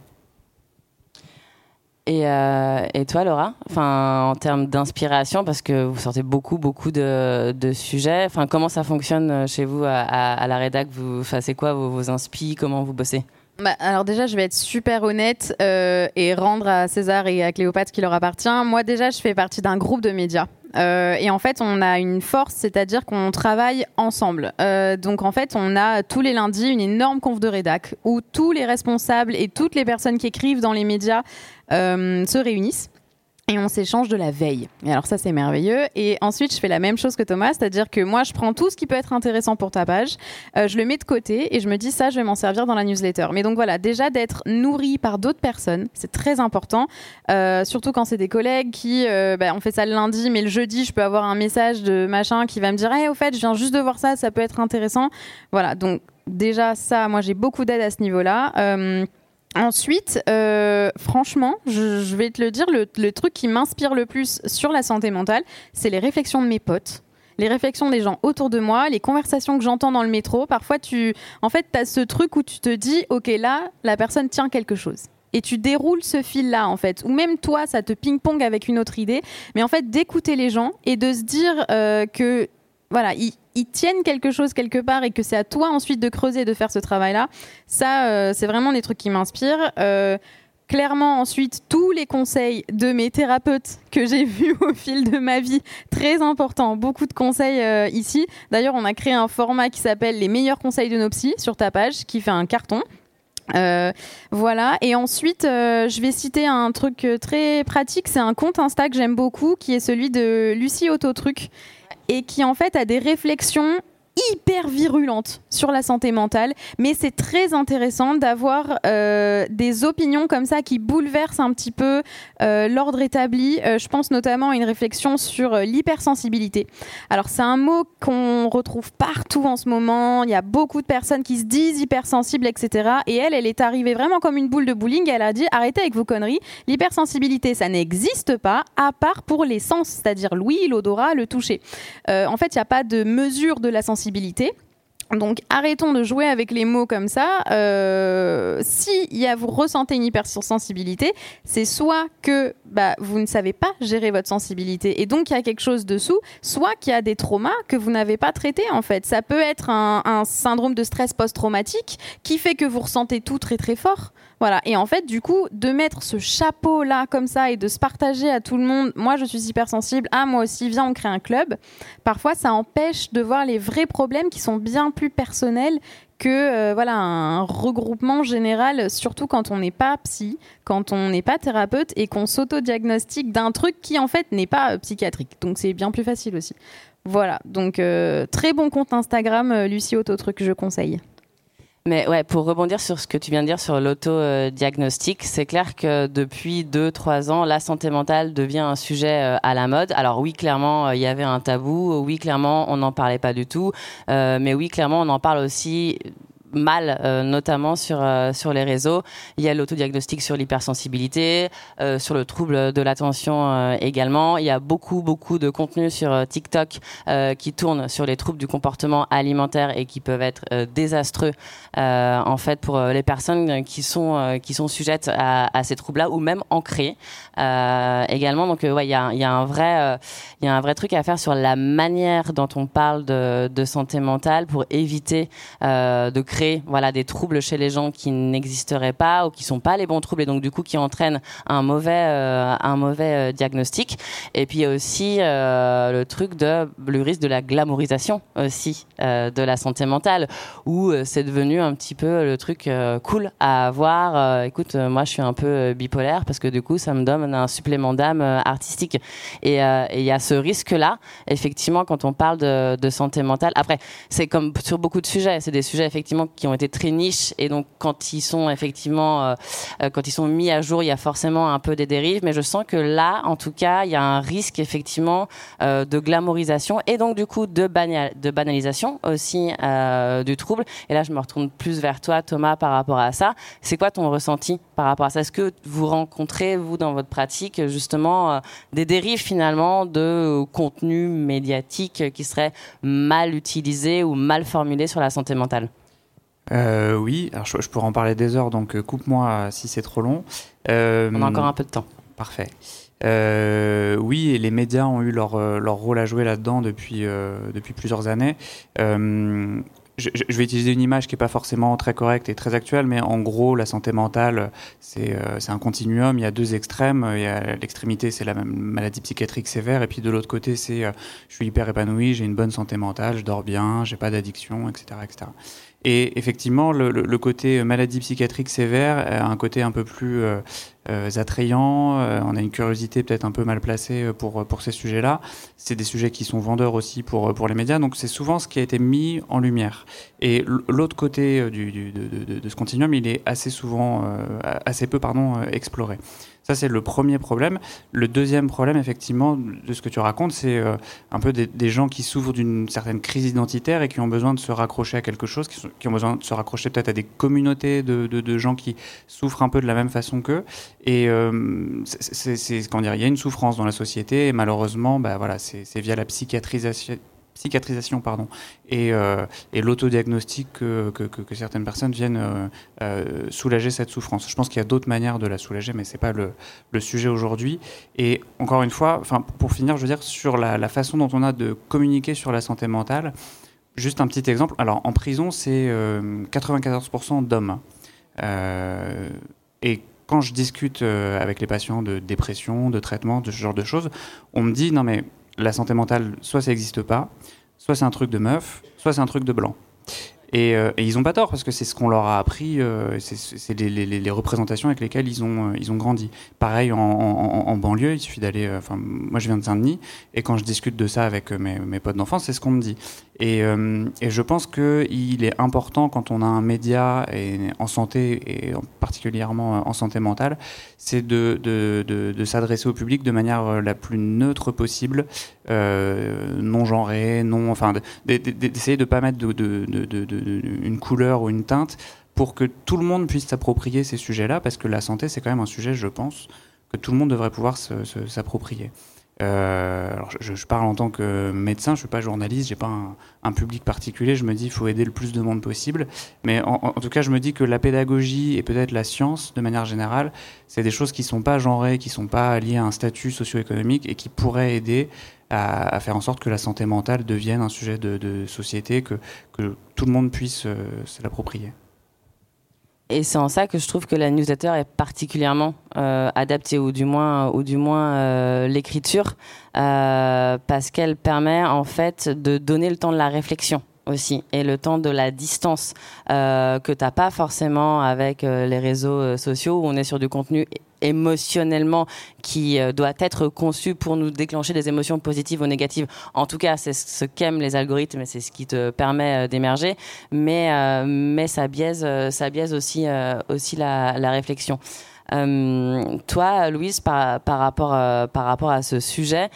Et, euh, et, toi, Laura, enfin, en termes d'inspiration, parce que vous sortez beaucoup, beaucoup de, de sujets. Enfin, comment ça fonctionne chez vous à, la rédac? Vous, c'est quoi? Vos, vos inspi Comment vous bossez? Bah, alors déjà, je vais être super honnête et rendre à César et à Cléopâtre qui leur appartient. Moi déjà, je fais partie d'un groupe de médias. Euh, et en fait, on a une force, c'est-à-dire qu'on travaille ensemble. Euh, donc en fait, on a tous les lundis une énorme conf de rédac où tous les responsables et toutes les personnes qui écrivent dans les médias euh, se réunissent et on s'échange de la veille. Et alors ça c'est merveilleux. Et ensuite je fais la même chose que Thomas, c'est-à-dire que moi je prends tout ce qui peut être intéressant pour ta page, euh, je le mets de côté et je me dis ça je vais m'en servir dans la newsletter. Mais donc voilà, déjà d'être nourri par d'autres personnes, c'est très important, euh, surtout quand c'est des collègues qui, euh, bah, on fait ça le lundi, mais le jeudi je peux avoir un message de machin qui va me dire, hey, au fait je viens juste de voir ça, ça peut être intéressant. Voilà, donc déjà ça, moi j'ai beaucoup d'aide à ce niveau-là. Ensuite, euh, franchement, je, vais te le dire, le, truc qui m'inspire le plus sur la santé mentale, c'est les réflexions de mes potes les réflexions des gens autour de moi, les conversations que j'entends dans le métro. Parfois, tu, en fait, as ce truc où tu te dis, ok, là, la personne tient quelque chose. Et tu déroules ce fil-là, en fait. Ou même toi, ça te ping-pong avec une autre idée. Mais en fait, d'écouter les gens et de se dire euh, que, voilà, ils, tiennent quelque chose quelque part et que c'est à toi ensuite de creuser, de faire ce travail-là, ça, euh, c'est vraiment des trucs qui m'inspirent. Euh, clairement, ensuite, tous les conseils de mes thérapeutes que j'ai vus au fil de ma vie, très important, beaucoup de conseils euh, ici. D'ailleurs, on a créé un format qui s'appelle Les meilleurs conseils de nos psy sur ta page, qui fait un carton. voilà. Et ensuite, je vais citer un truc très pratique. C'est un compte Insta que j'aime beaucoup, qui est celui de Lucie Autotruc et qui en fait a des réflexions hyper virulente sur la santé mentale, mais c'est très intéressant d'avoir euh, des opinions comme ça qui bouleversent un petit peu euh, l'ordre établi. Euh, je pense notamment à une réflexion sur l'hypersensibilité. Alors c'est un mot qu'on retrouve partout en ce moment. Il y a beaucoup de personnes qui se disent hypersensibles, etc. Et elle, elle est arrivée vraiment comme une boule de bowling. Elle a dit arrêtez avec vos conneries. L'hypersensibilité, ça n'existe pas à part pour les sens, c'est-à-dire l'ouïe, l'odorat, le toucher. en fait, il n'y a pas de mesure de la sensibilité donc arrêtons de jouer avec les mots comme ça. Euh, si vous ressentez une hypersensibilité, c'est soit que bah, vous ne savez pas gérer votre sensibilité et donc il y a quelque chose dessous, soit qu'il y a des traumas que vous n'avez pas traités en fait. Ça peut être un, un syndrome de stress post-traumatique qui fait que vous ressentez tout très très fort. Voilà. Et en fait, du coup, de mettre ce chapeau là comme ça et de se partager à tout le monde, moi je suis hypersensible, ah moi aussi, viens on crée un club. Parfois, ça empêche de voir les vrais problèmes qui sont bien plus personnels que euh, voilà un regroupement général, surtout quand on n'est pas psy, quand on n'est pas thérapeute et qu'on s'auto-diagnostique d'un truc qui en fait n'est pas euh, psychiatrique. Donc c'est bien plus facile aussi. Voilà, donc euh, très bon compte Instagram, Lucie Autotruc, je conseille. Mais ouais, pour rebondir sur ce que tu viens de dire sur l'auto-diagnostic, c'est clair que depuis 2-3 ans, la santé mentale devient un sujet à la mode. Alors oui, clairement, il y avait un tabou. Oui, clairement, on n'en parlait pas du tout. mais oui, clairement, on en parle aussi mal, euh, notamment sur euh, sur les réseaux. Il y a l'autodiagnostic sur l'hypersensibilité, euh, sur le trouble de l'attention également. Il y a beaucoup beaucoup de contenu sur TikTok qui tourne sur les troubles du comportement alimentaire et qui peuvent être désastreux en fait pour les personnes qui sont qui sont sujettes à, à ces troubles-là ou même ancrées également. Donc ouais, il y a il y a un vrai il y a un vrai truc à faire sur la manière dont on parle de, de santé mentale pour éviter de créer voilà des troubles chez les gens qui n'existeraient pas ou qui sont pas les bons troubles et donc du coup qui entraînent un mauvais euh, un mauvais euh, diagnostic. Et puis aussi euh, le truc de le risque de la glamourisation aussi de la santé mentale où c'est devenu un petit peu le truc cool à avoir. Écoute moi je suis un peu bipolaire parce que du coup ça me donne un supplément d'âme artistique. Et il y a ce risque là effectivement quand on parle de, de santé mentale. Après c'est comme sur beaucoup de sujets. C'est des sujets effectivement qui ont été très niches. Et donc quand ils sont effectivement euh, euh, quand ils sont mis à jour il y a forcément un peu des dérives. Mais je sens que là en tout cas il y a un risque effectivement euh, de glamourisation et donc du coup de, de banalisation aussi du trouble. Et là je me retourne plus vers toi Thomas par rapport à ça. C'est quoi ton ressenti par rapport à ça? Est-ce que vous rencontrez vous dans votre pratique justement des dérives finalement de contenu médiatique qui serait mal utilisé ou mal formulé sur la santé mentale? Euh, oui, alors je, pourrais en parler des heures, donc euh, coupe-moi si c'est trop long. Euh, On a encore un peu de temps. Parfait. oui, et les médias ont eu leur, leur rôle à jouer là-dedans depuis, depuis plusieurs années. Je, je, vais utiliser une image qui n'est pas forcément très correcte et très actuelle, mais en gros, la santé mentale, c'est un continuum. Il y a deux extrêmes. L'extrémité, c'est la maladie psychiatrique sévère, et puis de l'autre côté, c'est je suis hyper épanoui, j'ai une bonne santé mentale, je dors bien, j'ai pas d'addiction, etc., etc. Et effectivement, le, côté maladie psychiatrique sévère a un côté un peu plus euh, euh attrayant. Euh, on a une curiosité peut-être un peu mal placée euh, pour, pour ces sujets-là. C'est des sujets qui sont vendeurs aussi pour, pour les médias. Donc c'est souvent ce qui a été mis en lumière. Et l'autre côté du, de, ce continuum, il est assez souvent, assez peu pardon, exploré. Ça, c'est le premier problème. Le deuxième problème, effectivement, de ce que tu racontes, c'est euh, un peu des, gens qui souffrent d'une certaine crise identitaire et qui ont besoin de se raccrocher à quelque chose, qui, ont besoin de se raccrocher peut-être à des communautés de, gens qui souffrent un peu de la même façon qu'eux. Et euh, c'est, comment dire, il y a une souffrance dans la société et malheureusement, bah, voilà, c'est via la psychiatrisation cicatrisation pardon, et, euh, et l'autodiagnostic que, certaines personnes viennent euh, euh, soulager cette souffrance. Je pense qu'il y a d'autres manières de la soulager, mais ce n'est pas le, le sujet aujourd'hui. Et encore une fois, pour finir, je veux dire, sur la, façon dont on a de communiquer sur la santé mentale, juste un petit exemple. Alors, en prison, c'est 94% d'hommes. et quand je discute avec les patients de dépression, de traitement, de ce genre de choses, on me dit non mais la santé mentale, soit ça n'existe pas, soit c'est un truc de meuf, soit c'est un truc de blanc. Euh, et, ils n'ont pas tort parce que c'est ce qu'on leur a appris, euh, c'est les, représentations avec lesquelles ils ont, euh, ils ont grandi. Pareil en, banlieue, il suffit d'aller. Enfin, moi je viens de Saint-Denis et quand je discute de ça avec mes, mes potes d'enfance, c'est ce qu'on me dit. Et, et, je pense qu'il est important quand on a un média et, en santé et particulièrement en santé mentale, c'est de, de, de, de s'adresser au public de manière la plus neutre possible, non genrée, non, enfin, d'essayer de ne pas mettre une couleur ou une teinte pour que tout le monde puisse s'approprier ces sujets-là, parce que la santé, c'est quand même un sujet, je pense, que tout le monde devrait pouvoir s'approprier. Euh, alors je, parle en tant que médecin, je suis pas journaliste, j'ai pas un, public particulier. Je me dis, il faut aider le plus de monde possible. Mais en, tout cas, je me dis que la pédagogie et peut-être la science, de manière générale, c'est des choses qui sont pas genrées, qui sont pas liées à un statut socio-économique et qui pourraient aider à, faire en sorte que la santé mentale devienne un sujet de, société, que, que, tout le monde puisse euh, se l'approprier. et c'est en ça que je trouve que la newsletter est particulièrement euh, adaptée, ou du moins, ou du moins euh, l'écriture, euh, parce qu'elle permet en fait de donner le temps de la réflexion aussi et le temps de la distance euh, que t'as pas forcément avec les réseaux sociaux où on est sur du contenu émotionnellement qui euh, doit être conçu pour nous déclencher des émotions positives ou négatives. En tout cas, c'est ce qu'aiment les algorithmes et c'est ce qui te permet euh, d'émerger. Mais euh, mais ça biaise ça biaise aussi aussi la, réflexion. Toi, Louise, par, par, rapport, par rapport à ce sujet,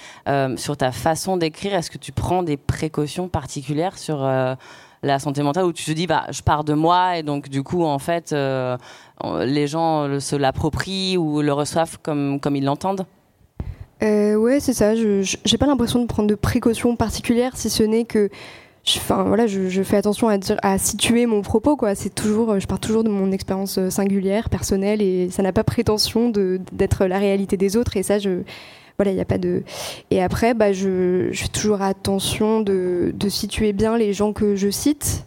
sur ta façon d'écrire, est-ce que tu prends des précautions particulières sur la santé mentale où tu te dis, bah, je pars de moi et donc du coup, en fait, euh, les gens le- se l'approprient ou le reçoivent comme, comme ils l'entendent? Euh, ouais, c'est ça. Je j'ai pas l'impression de prendre de précautions particulières, si ce n'est que, enfin voilà, je, fais attention à, dire, à situer mon propos. Quoi. C'est toujours, je pars toujours de mon expérience euh, singulière, personnelle, et ça n'a pas prétention d'être la réalité des autres. Et ça, je voilà, il n'y a pas de. Et après, bah, je, je fais toujours attention de, de situer bien les gens que je cite.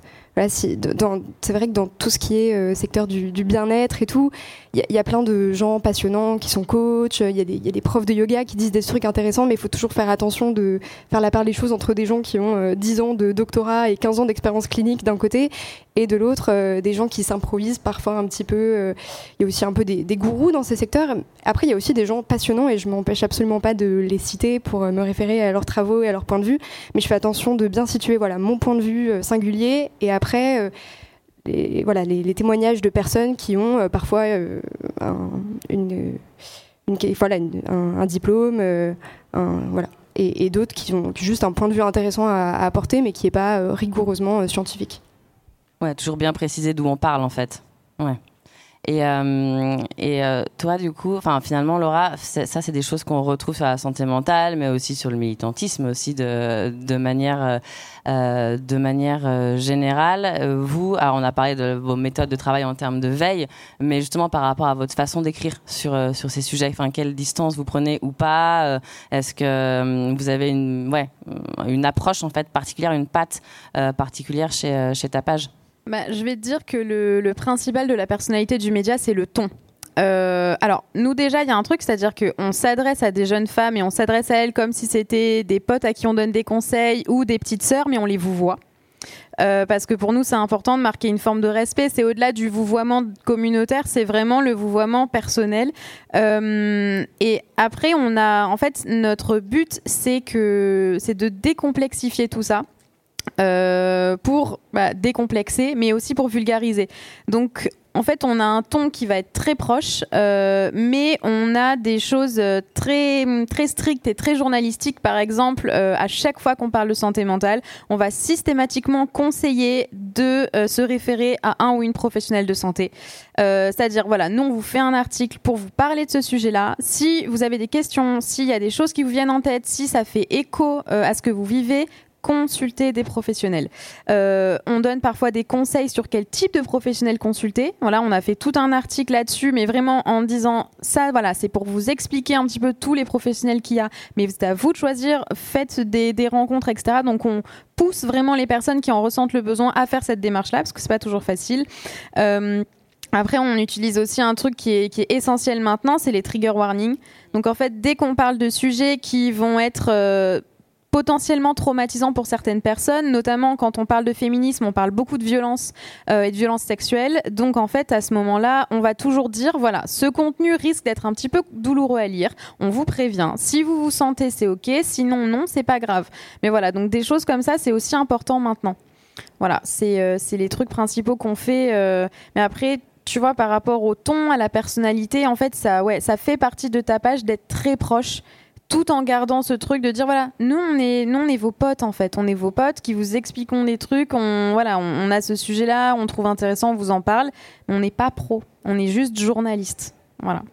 C'est vrai que dans tout ce qui est euh, secteur du, bien-être et tout, il y, a- plein de gens passionnants qui sont coachs, il y, a des- profs de yoga qui disent des trucs intéressants, mais il faut toujours faire attention de faire la part des choses entre des gens qui ont euh, 10 ans de doctorat et 15 ans d'expérience clinique d'un côté, et de l'autre, euh, des gens qui s'improvisent parfois un petit peu. euh, Il y a aussi un peu des, gourous dans ces secteurs. Après, il y a aussi des gens passionnants, et je m'empêche absolument pas de les citer pour me référer à leurs travaux et à leur point de vue, mais je fais attention de bien situer voilà, mon point de vue singulier, et après... euh, les, voilà, les, témoignages de personnes qui ont euh, parfois euh, un, diplôme, voilà, et, d'autres qui ont juste un point de vue intéressant à, apporter, mais qui n'est pas rigoureusement scientifique. Ouais, toujours bien préciser d'où on parle en fait. Ouais. Et, euh, et euh, toi, du coup, enfin finalement, Laura, ça, c'est des choses qu'on retrouve sur la santé mentale, mais aussi sur le militantisme, aussi de, de manière, euh, euh, de manière euh, générale. Euh, Vous, alors on a parlé de vos méthodes de travail en termes de veille, mais justement par rapport à votre façon d'écrire sur sur ces sujets, enfin quelle distance vous prenez ou pas Est-ce que vous avez une, ouais, une approche en fait particulière, une patte particulière chez chez Tapage? Bah, je vais te dire que le, principal de la personnalité du média, c'est le ton. Euh, alors, nous déjà, il y a un truc, c'est-à-dire qu'on s'adresse à des jeunes femmes et on s'adresse à elles comme si c'était des potes à qui on donne des conseils ou des petites sœurs, mais on les vous voit. Euh, parce que pour nous, c'est important de marquer une forme de respect. C'est au-delà du vouvoiement communautaire, c'est vraiment le vouvoiement personnel. Euh, et après, on a, en fait, notre but, c'est que, c'est de décomplexifier tout ça. Euh, pour bah, décomplexer, mais aussi pour vulgariser. Donc, en fait, on a un ton qui va être très proche, euh, mais on a des choses euh, très, très strictes et très journalistiques. Par exemple, à chaque fois qu'on parle de santé mentale, on va systématiquement conseiller de se référer à un ou une professionnelle de santé. C'est-à-dire, voilà, nous, on vous fait un article pour vous parler de ce sujet-là. Si vous avez des questions, s'il y a des choses qui vous viennent en tête, si ça fait écho à ce que vous vivez, consulter des professionnels. Euh, on donne parfois des conseils sur quel type de professionnel consulter. Voilà, on a fait tout un article là-dessus, mais vraiment en disant ça, voilà, c'est pour vous expliquer un petit peu tous les professionnels qu'il y a. Mais c'est à vous de choisir, faites des, rencontres, etc. Donc on pousse vraiment les personnes qui en ressentent le besoin à faire cette démarche-là, parce que c'est pas toujours facile. Euh, après, on utilise aussi un truc qui est, qui est essentiel maintenant, c'est les trigger warnings. Donc en fait, dès qu'on parle de sujets qui vont être euh, potentiellement traumatisants pour certaines personnes, notamment quand on parle de féminisme, on parle beaucoup de violence euh, et de violence sexuelle. Donc en fait, à ce moment-là, on va toujours dire, voilà, ce contenu risque d'être un petit peu douloureux à lire. On vous prévient. Si vous vous sentez, c'est ok. Sinon, non, c'est pas grave. Mais voilà, donc des choses comme ça, c'est aussi important maintenant. Voilà, c'est euh, les trucs principaux qu'on fait. euh, mais après, tu vois, par rapport au ton, à la personnalité, en fait, ça, ouais, ça fait partie de ta page d'être très proche tout en gardant ce truc de dire voilà nous on est nous on est vos potes en fait. On est vos potes qui vous expliquons des trucs on voilà on, a ce sujet là on trouve intéressant on vous en parle. Mais on n'est pas pro. On est juste journaliste. Voilà.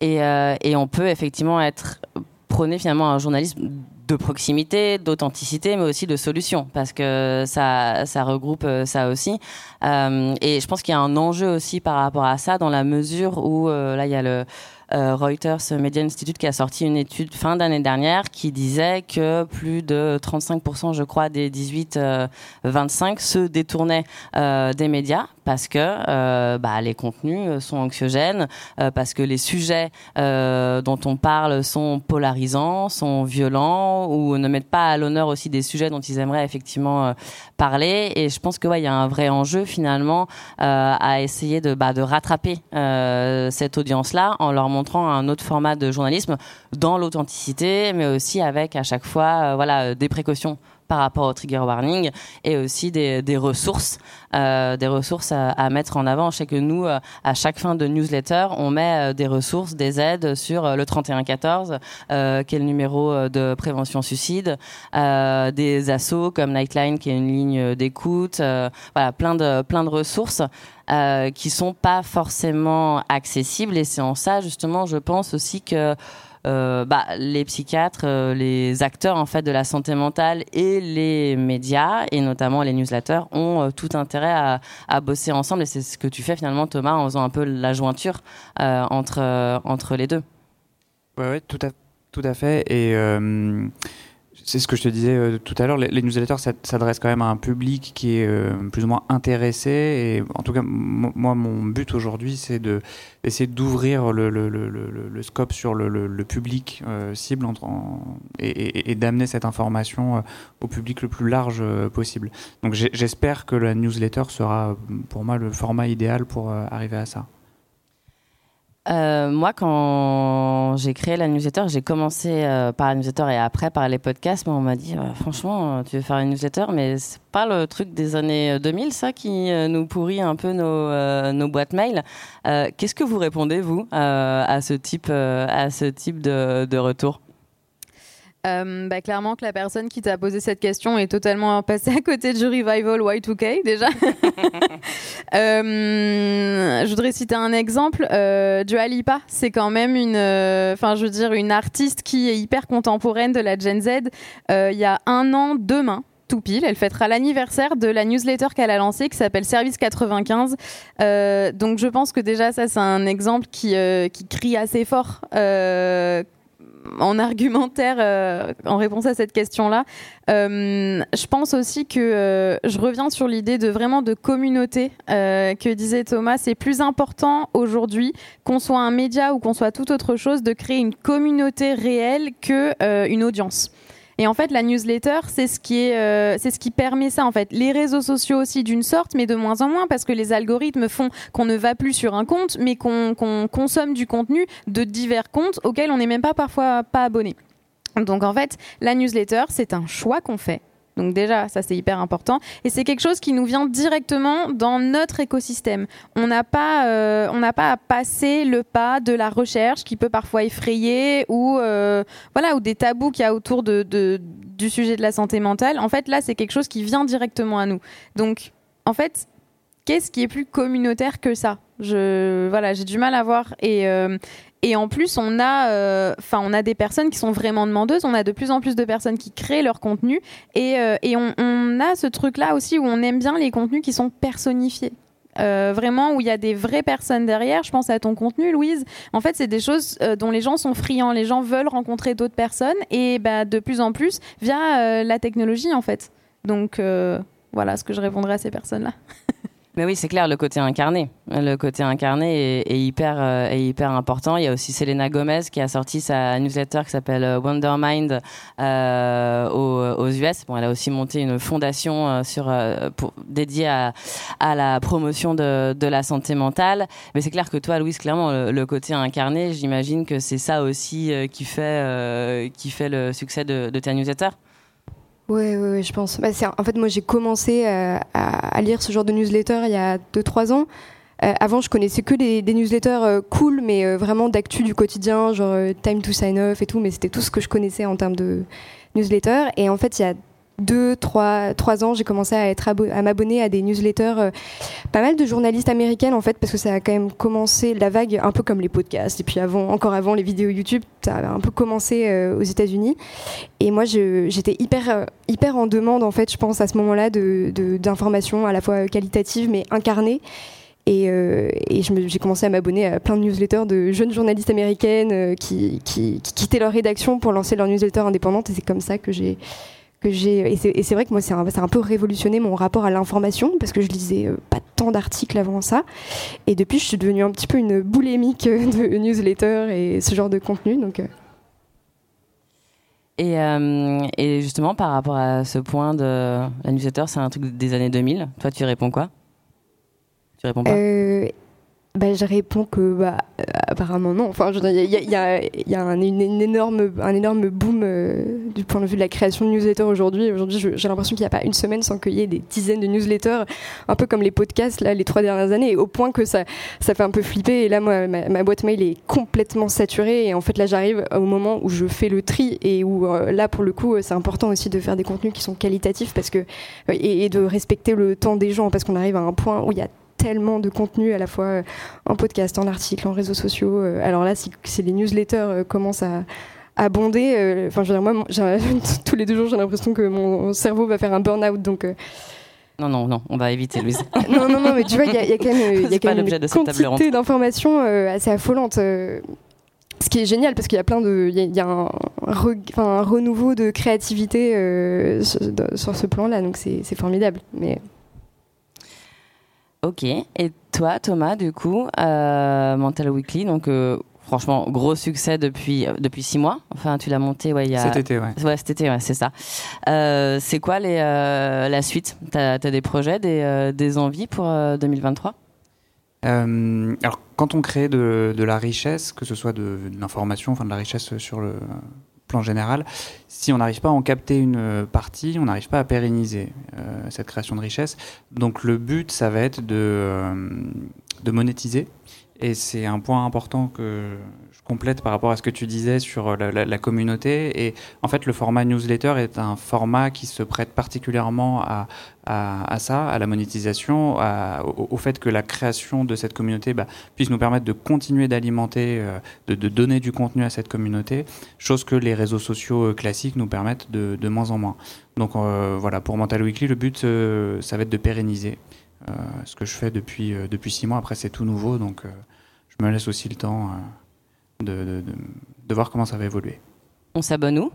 Et, euh, et on peut effectivement être prôné finalement un journalisme de proximité, d'authenticité, mais aussi de solution, parce que ça, ça regroupe euh, ça aussi. Euh, et je pense qu'il y a un enjeu aussi par rapport à ça, dans la mesure où là il y a le Reuters Media Institute qui a sorti une étude fin d'année dernière qui disait que plus de 35%, je crois, des 18-25 se détournaient des médias parce que bah, les contenus sont anxiogènes, parce que les sujets dont on parle sont polarisants, sont violents ou ne mettent pas à l'honneur aussi des sujets dont ils aimeraient effectivement parler. Et je pense que ouais, y a un vrai enjeu finalement à essayer de, bah, de rattraper cette audience-là en leur montrant un autre format de journalisme dans l'authenticité, mais aussi avec à chaque fois euh, voilà, des précautions par rapport au trigger warning et aussi des, des ressources, euh, des ressources à, mettre en avant. Je sais que nous, euh, à chaque fin de newsletter, on met des ressources, des aides sur le 3114, euh, qui est le numéro de prévention suicide, des assos comme Nightline, qui est une ligne d'écoute, voilà, plein de plein de ressources. Euh, qui sont pas forcément accessibles et c'est en ça justement je pense aussi que euh, bah, les psychiatres, euh, les acteurs en fait de la santé mentale et les médias et notamment les newsletters ont euh, tout intérêt à, bosser ensemble et c'est ce que tu fais finalement Thomas en faisant un peu la jointure entre entre les deux. Ouais tout à tout à fait et c'est ce que je te disais euh, tout à l'heure, les, newsletters s'adressent quand même à un public qui est euh, plus ou moins intéressé. Et en tout cas, moi, mon but aujourd'hui, c'est d'essayer d'ouvrir le, scope sur le, public euh, cible et, et, d'amener cette information au public le plus large possible. Donc j'espère que la newsletter sera pour moi le format idéal pour arriver à ça. Euh, moi, quand j'ai créé la newsletter, j'ai commencé euh, par la newsletter et après par les podcasts. Mais on m'a dit, euh, franchement, tu veux faire une newsletter, mais c'est pas le truc des années 2000, ça, qui nous pourrit un peu nos, nos boîtes mail. Qu'est-ce que vous répondez, vous, à ce type, à ce type de, de retour? Euh, bah, clairement que la personne qui t'a posé cette question est totalement passée à côté du revival Y2K déjà. euh, je voudrais citer un exemple. Euh, Dua Lipa, c'est quand même une, euh, enfin je veux dire une artiste qui est hyper contemporaine de la Gen Z. Il y a un an demain, tout pile. Elle fêtera l'anniversaire de la newsletter qu'elle a lancée qui s'appelle Service 95. Euh, donc je pense que déjà ça c'est un exemple qui, euh, qui crie assez fort en argumentaire euh, en réponse à cette question-là. Euh, je pense aussi que euh, je reviens sur l'idée de vraiment de communauté que disait Thomas. C'est plus important aujourd'hui qu'on soit un média ou qu'on soit toute autre chose de créer une communauté réelle que une audience. Et en fait, la newsletter, c'est ce qui est, euh, c'est ce qui permet ça en fait. Les réseaux sociaux aussi d'une sorte, mais de moins en moins parce que les algorithmes font qu'on ne va plus sur un compte, mais qu'on consomme du contenu de divers comptes auxquels on n'est même pas parfois pas abonné. Donc en fait, la newsletter, c'est un choix qu'on fait donc déjà, ça c'est hyper important. Et c'est quelque chose qui nous vient directement dans notre écosystème. On n'a pas, euh, on n'a pas à passer le pas de la recherche qui peut parfois effrayer ou euh, voilà ou des tabous qu'il y a autour de, du sujet de la santé mentale. En fait, là, c'est quelque chose qui vient directement à nous. Donc, en fait, qu'est-ce qui est plus communautaire que ça? Je voilà, j'ai du mal à voir et euh, et en plus, on a, euh, enfin, on a des personnes qui sont vraiment demandeuses. On a de plus en plus de personnes qui créent leur contenu. Et, euh, et on, a ce truc-là aussi où on aime bien les contenus qui sont personnifiés. Euh, vraiment où il y a des vraies personnes derrière. Je pense à ton contenu, Louise. En fait, c'est des choses dont les gens sont friands. Les gens veulent rencontrer d'autres personnes et bah, de plus en plus via la technologie, en fait. Donc voilà ce que je répondrai à ces personnes-là. Mais oui, c'est clair, le côté incarné. Le côté incarné est, hyper, euh, est hyper important. Il y a aussi Selena Gomez qui a sorti sa newsletter qui s'appelle euh, Wondermind euh, aux, aux, US. Bon, elle a aussi monté une fondation euh, sur, pour, dédiée à, à la promotion de, de la santé mentale. Mais c'est clair que toi, Louise, clairement, le, côté incarné, j'imagine que c'est ça aussi qui, fait, qui fait le succès de, de ta newsletter. Ouais, ouais, je pense. Bah, en fait, moi, j'ai commencé euh, à, lire ce genre de newsletter il y a 2-3 ans. Euh, avant, je connaissais que des, newsletters euh, cool, mais vraiment d'actu du quotidien, genre Time to Sign Off et tout, mais c'était tout ce que je connaissais en termes de newsletter. Et en fait, il y a deux, trois, trois ans, j'ai commencé à être à m'abonner à des newsletters, euh, pas mal de journalistes américaines en fait, parce que ça a quand même commencé la vague, un peu comme les podcasts, et puis avant, encore avant les vidéos YouTube, ça a un peu commencé euh, aux États-Unis. Et moi, j'étais hyper, euh, hyper en demande en fait, je pense à ce moment-là, d'informations de, d'informations à la fois qualitatives mais incarnées. Et, j'ai commencé à m'abonner à plein de newsletters de jeunes journalistes américaines qui, quittaient leur rédaction pour lancer leur newsletter indépendante. Et c'est comme ça que j'ai que j'ai et c'est vrai que moi c'est un, un, peu révolutionné mon rapport à l'information parce que je lisais pas tant d'articles avant ça. Et depuis je suis devenue un petit peu une boulémique de newsletters et ce genre de contenu donc et, euh, et, justement, par rapport à ce point de la newsletter, c'est un truc des années 2000. Toi, tu réponds quoi? Tu réponds pas? Euh, bah, je réponds que bah, euh, apparemment non. Enfin, il y a, y a, y a un, une, énorme, un énorme boom euh, du point de vue de la création de newsletters aujourd'hui. Aujourd'hui, j'ai l'impression qu'il n'y a pas une semaine sans qu'il y ait des dizaines de newsletters, un peu comme les podcasts là, les trois dernières années, au point que ça, ça fait un peu flipper. Et là, moi, ma, boîte mail est complètement saturée. Et en fait, là, j'arrive au moment où je fais le tri et où euh, là, pour le coup, c'est important aussi de faire des contenus qui sont qualitatifs parce que et, et de respecter le temps des gens parce qu'on arrive à un point où il y a tellement de contenu à la fois euh, en podcast, en article, en réseaux sociaux. Euh, alors là, si, les newsletters euh, commencent à, abonder, enfin, je veux dire, moi, tous les deux jours, j'ai l'impression que mon cerveau va faire un burn-out. Donc. Non, non, non, on va éviter, Louise. non, non, non, mais tu vois, il y, a quand même, y a quand même une quantité d'informations assez affolante. ce qui est génial parce qu'il y a plein de, il y, a, un, un, renouveau de créativité sur, sur, ce plan-là, donc c'est formidable. Mais Ok. Et toi, Thomas, du coup, euh, Mental Weekly, donc euh, franchement, gros succès depuis, euh, depuis six mois. Enfin, tu l'as monté ouais, il y a... Cet été, ouais. Ouais, cet été, ouais, c'est ça. c'est quoi les, la suite? Tu as, des projets, des, des envies pour 2023 alors, quand on crée de, de, la richesse, que ce soit de, de l'information, enfin de la richesse sur le, plan général, si on n'arrive pas à en capter une partie, on n'arrive pas à pérenniser euh, cette création de richesse. Donc le but, ça va être de, euh, de monétiser. Et c'est un point important que complète par rapport à ce que tu disais sur la, communauté. Et en fait, le format newsletter est un format qui se prête particulièrement à, à, ça, à la monétisation, au, fait que la création de cette communauté bah, puisse nous permettre de continuer d'alimenter, euh, de, donner du contenu à cette communauté, chose que les réseaux sociaux euh, classiques nous permettent de, de moins en moins. Donc euh, voilà, pour Mental Weekly, le but, ça va être de pérenniser ce que je fais depuis, depuis six mois. Après, c'est tout nouveau, donc je me laisse aussi le temps de, de, voir comment ça va évoluer. On s'abonne où?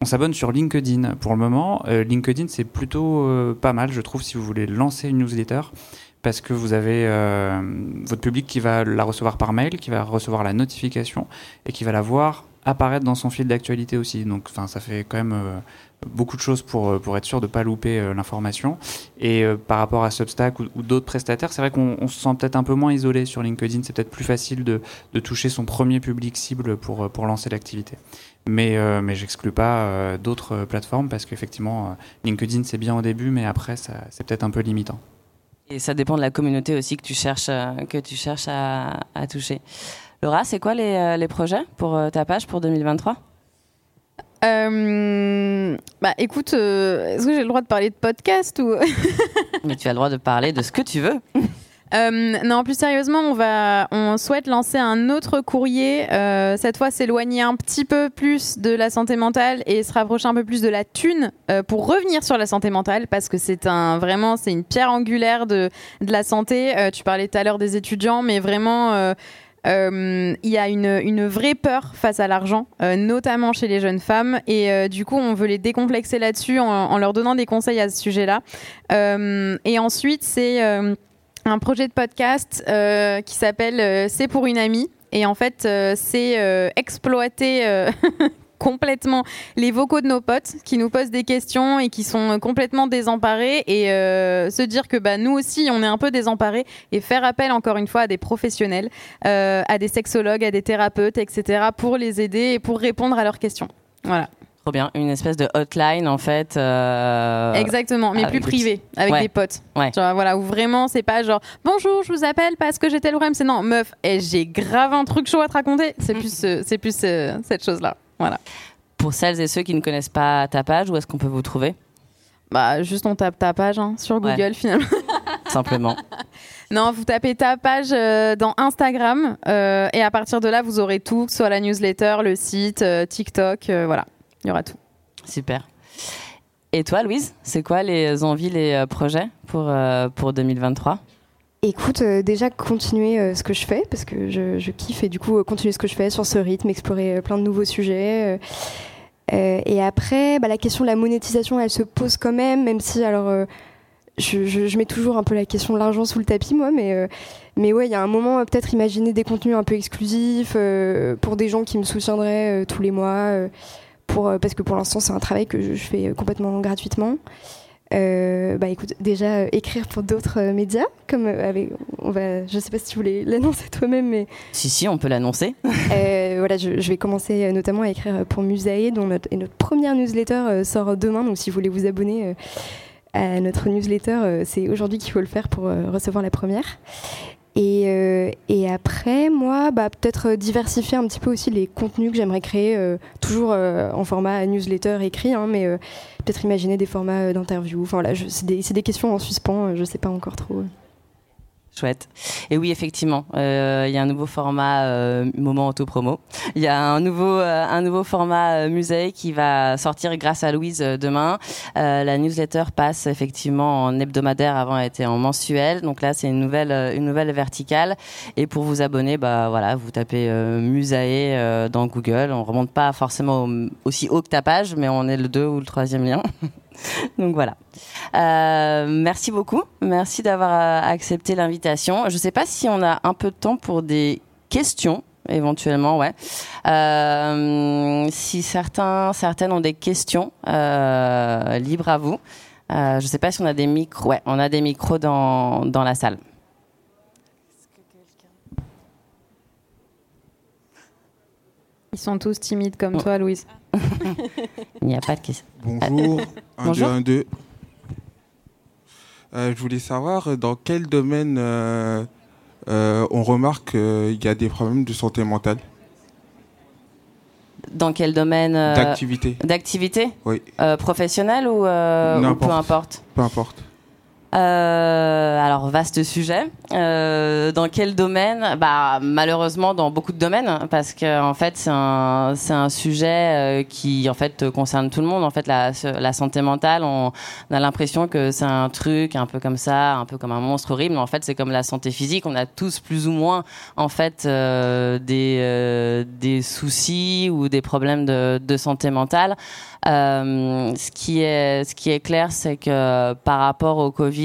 On s'abonne sur LinkedIn pour le moment. Euh, LinkedIn, c'est plutôt euh, pas mal, je trouve, si vous voulez lancer une newsletter, parce que vous avez euh, votre public qui va la recevoir par mail, qui va recevoir la notification et qui va la voir apparaître dans son fil d'actualité aussi. Donc, enfin, ça fait quand même beaucoup de choses pour, euh, pour être sûr de ne pas louper euh, l'information. Et euh, par rapport à Substack ou, d'autres prestataires, c'est vrai qu'on se sent peut-être un peu moins isolé sur LinkedIn. C'est peut-être plus facile de, de, toucher son premier public cible pour, pour lancer l'activité. Mais, mais j'exclus pas d'autres plateformes parce qu'effectivement, LinkedIn c'est bien au début, mais après c'est peut-être un peu limitant. Et ça dépend de la communauté aussi que tu cherches, que tu cherches à toucher. Laura, c'est quoi les, les projets pour ta page pour 2023 euh, bah écoute, euh, est-ce que j'ai le droit de parler de podcast ou Mais tu as le droit de parler de ce que tu veux. Euh, non, plus sérieusement, on va, on souhaite lancer un autre courrier. Euh, cette fois, s'éloigner un petit peu plus de la santé mentale et se rapprocher un peu plus de la thune euh, pour revenir sur la santé mentale, parce que c'est un vraiment, c'est une pierre angulaire de de la santé. Euh, tu parlais tout à l'heure des étudiants, mais vraiment euh, il y a une, vraie peur face à l'argent, euh, notamment chez les jeunes femmes. Et euh, du coup, on veut les décomplexer là-dessus en, leur donnant des conseils à ce sujet-là. et ensuite, c'est un projet de podcast qui s'appelle C'est pour une amie. Et en fait, c'est exploiter complètement les vocaux de nos potes qui nous posent des questions et qui sont complètement désemparés et euh, se dire que bah, nous aussi on est un peu désemparés et faire appel encore une fois à des professionnels, euh, à des sexologues, à des thérapeutes, etc. pour les aider et pour répondre à leurs questions. Voilà. Trop bien, une espèce de hotline en fait. Euh, Exactement, mais plus privé, avec des potes. Ouais. Genre, voilà, où vraiment c'est pas genre bonjour, je vous appelle parce que j'étais le problème. C'est non, meuf, eh, j'ai grave un truc chaud à te raconter. C'est plus, c'est plus cette chose là. Voilà. Pour celles et ceux qui ne connaissent pas ta page, où est-ce qu'on peut vous trouver bah, juste on tape ta page hein, sur Google finalement. Simplement. Non, vous tapez ta page euh, dans Instagram euh, et à partir de là, vous aurez tout, soit la newsletter, le site, euh, TikTok, voilà, il y aura tout. Super. Et toi, Louise, c'est quoi les envies, les projets pour, pour 2023 Écoute, déjà continuer ce que je fais parce que je, kiffe et du coup continuer ce que je fais sur ce rythme, explorer plein de nouveaux sujets. et après, bah, la question de la monétisation, elle se pose quand même, même si alors je, mets toujours un peu la question de l'argent sous le tapis, moi, mais, euh, mais ouais, il y a un moment, peut-être imaginer des contenus un peu exclusifs euh, pour des gens qui me soutiendraient euh, tous les mois, pour, parce que pour l'instant, c'est un travail que je, fais complètement gratuitement. Bah écoute, déjà écrire pour d'autres médias, comme avec, on va, je sais pas si tu voulais l'annoncer toi-même, mais si si, on peut l'annoncer. voilà, je, vais commencer notamment à écrire pour Musae, dont notre, et notre première newsletter sort demain, donc si vous voulez vous abonner à notre newsletter. Euh, c'est aujourd'hui qu'il faut le faire pour euh, recevoir la première. Et, euh, et, après, moi, bah, peut-être diversifier un petit peu aussi les contenus que j'aimerais créer, toujours en format newsletter écrit, hein, mais peut-être imaginer des formats d'interview. Enfin, voilà, c'est des, des, questions en suspens, je ne sais pas encore trop. Chouette. Et oui, effectivement, euh, il y a un nouveau format euh, moment auto-promo. Il y a un nouveau, euh, un nouveau format musée qui va sortir grâce à Louise demain. la newsletter passe effectivement en hebdomadaire. Avant, elle était en mensuel. Donc là, c'est une nouvelle, une nouvelle verticale. Et pour vous abonner, bah voilà, vous tapez Musae dans Google. On remonte pas forcément aussi haut que ta page, mais on est le 2 ou le troisième lien. Donc voilà. Euh, merci beaucoup. Merci d'avoir euh, accepté l'invitation. Je ne sais pas si on a un peu de temps pour des questions éventuellement, ouais. Euh, si certains, certaines ont des questions, libre à vous. je ne sais pas si on a des micros. Ouais, on a des micros dans, dans la salle. Ils sont tous timides comme oh. toi, Louise. Il n'y a pas de question. Bonjour. 1, 2, 1, 2. je voulais savoir dans quel domaine euh, euh, on remarque qu'il y a des problèmes de santé mentale? Dans quel domaine euh, D'activité. D'activité? Oui. professionnelle ou, ou peu importe? Peu importe. Euh, alors vaste sujet. Euh, dans quel domaine? Bah malheureusement dans beaucoup de domaines parce que en fait c'est un un sujet euh, qui en fait concerne tout le monde. En fait la la santé mentale, on, a l'impression que c'est un truc un peu comme ça, un peu comme un monstre horrible. Mais en fait c'est comme la santé physique. On a tous plus ou moins en fait euh, des euh, des soucis ou des problèmes de de santé mentale. Euh, ce qui est ce qui est clair, c'est que par rapport au Covid,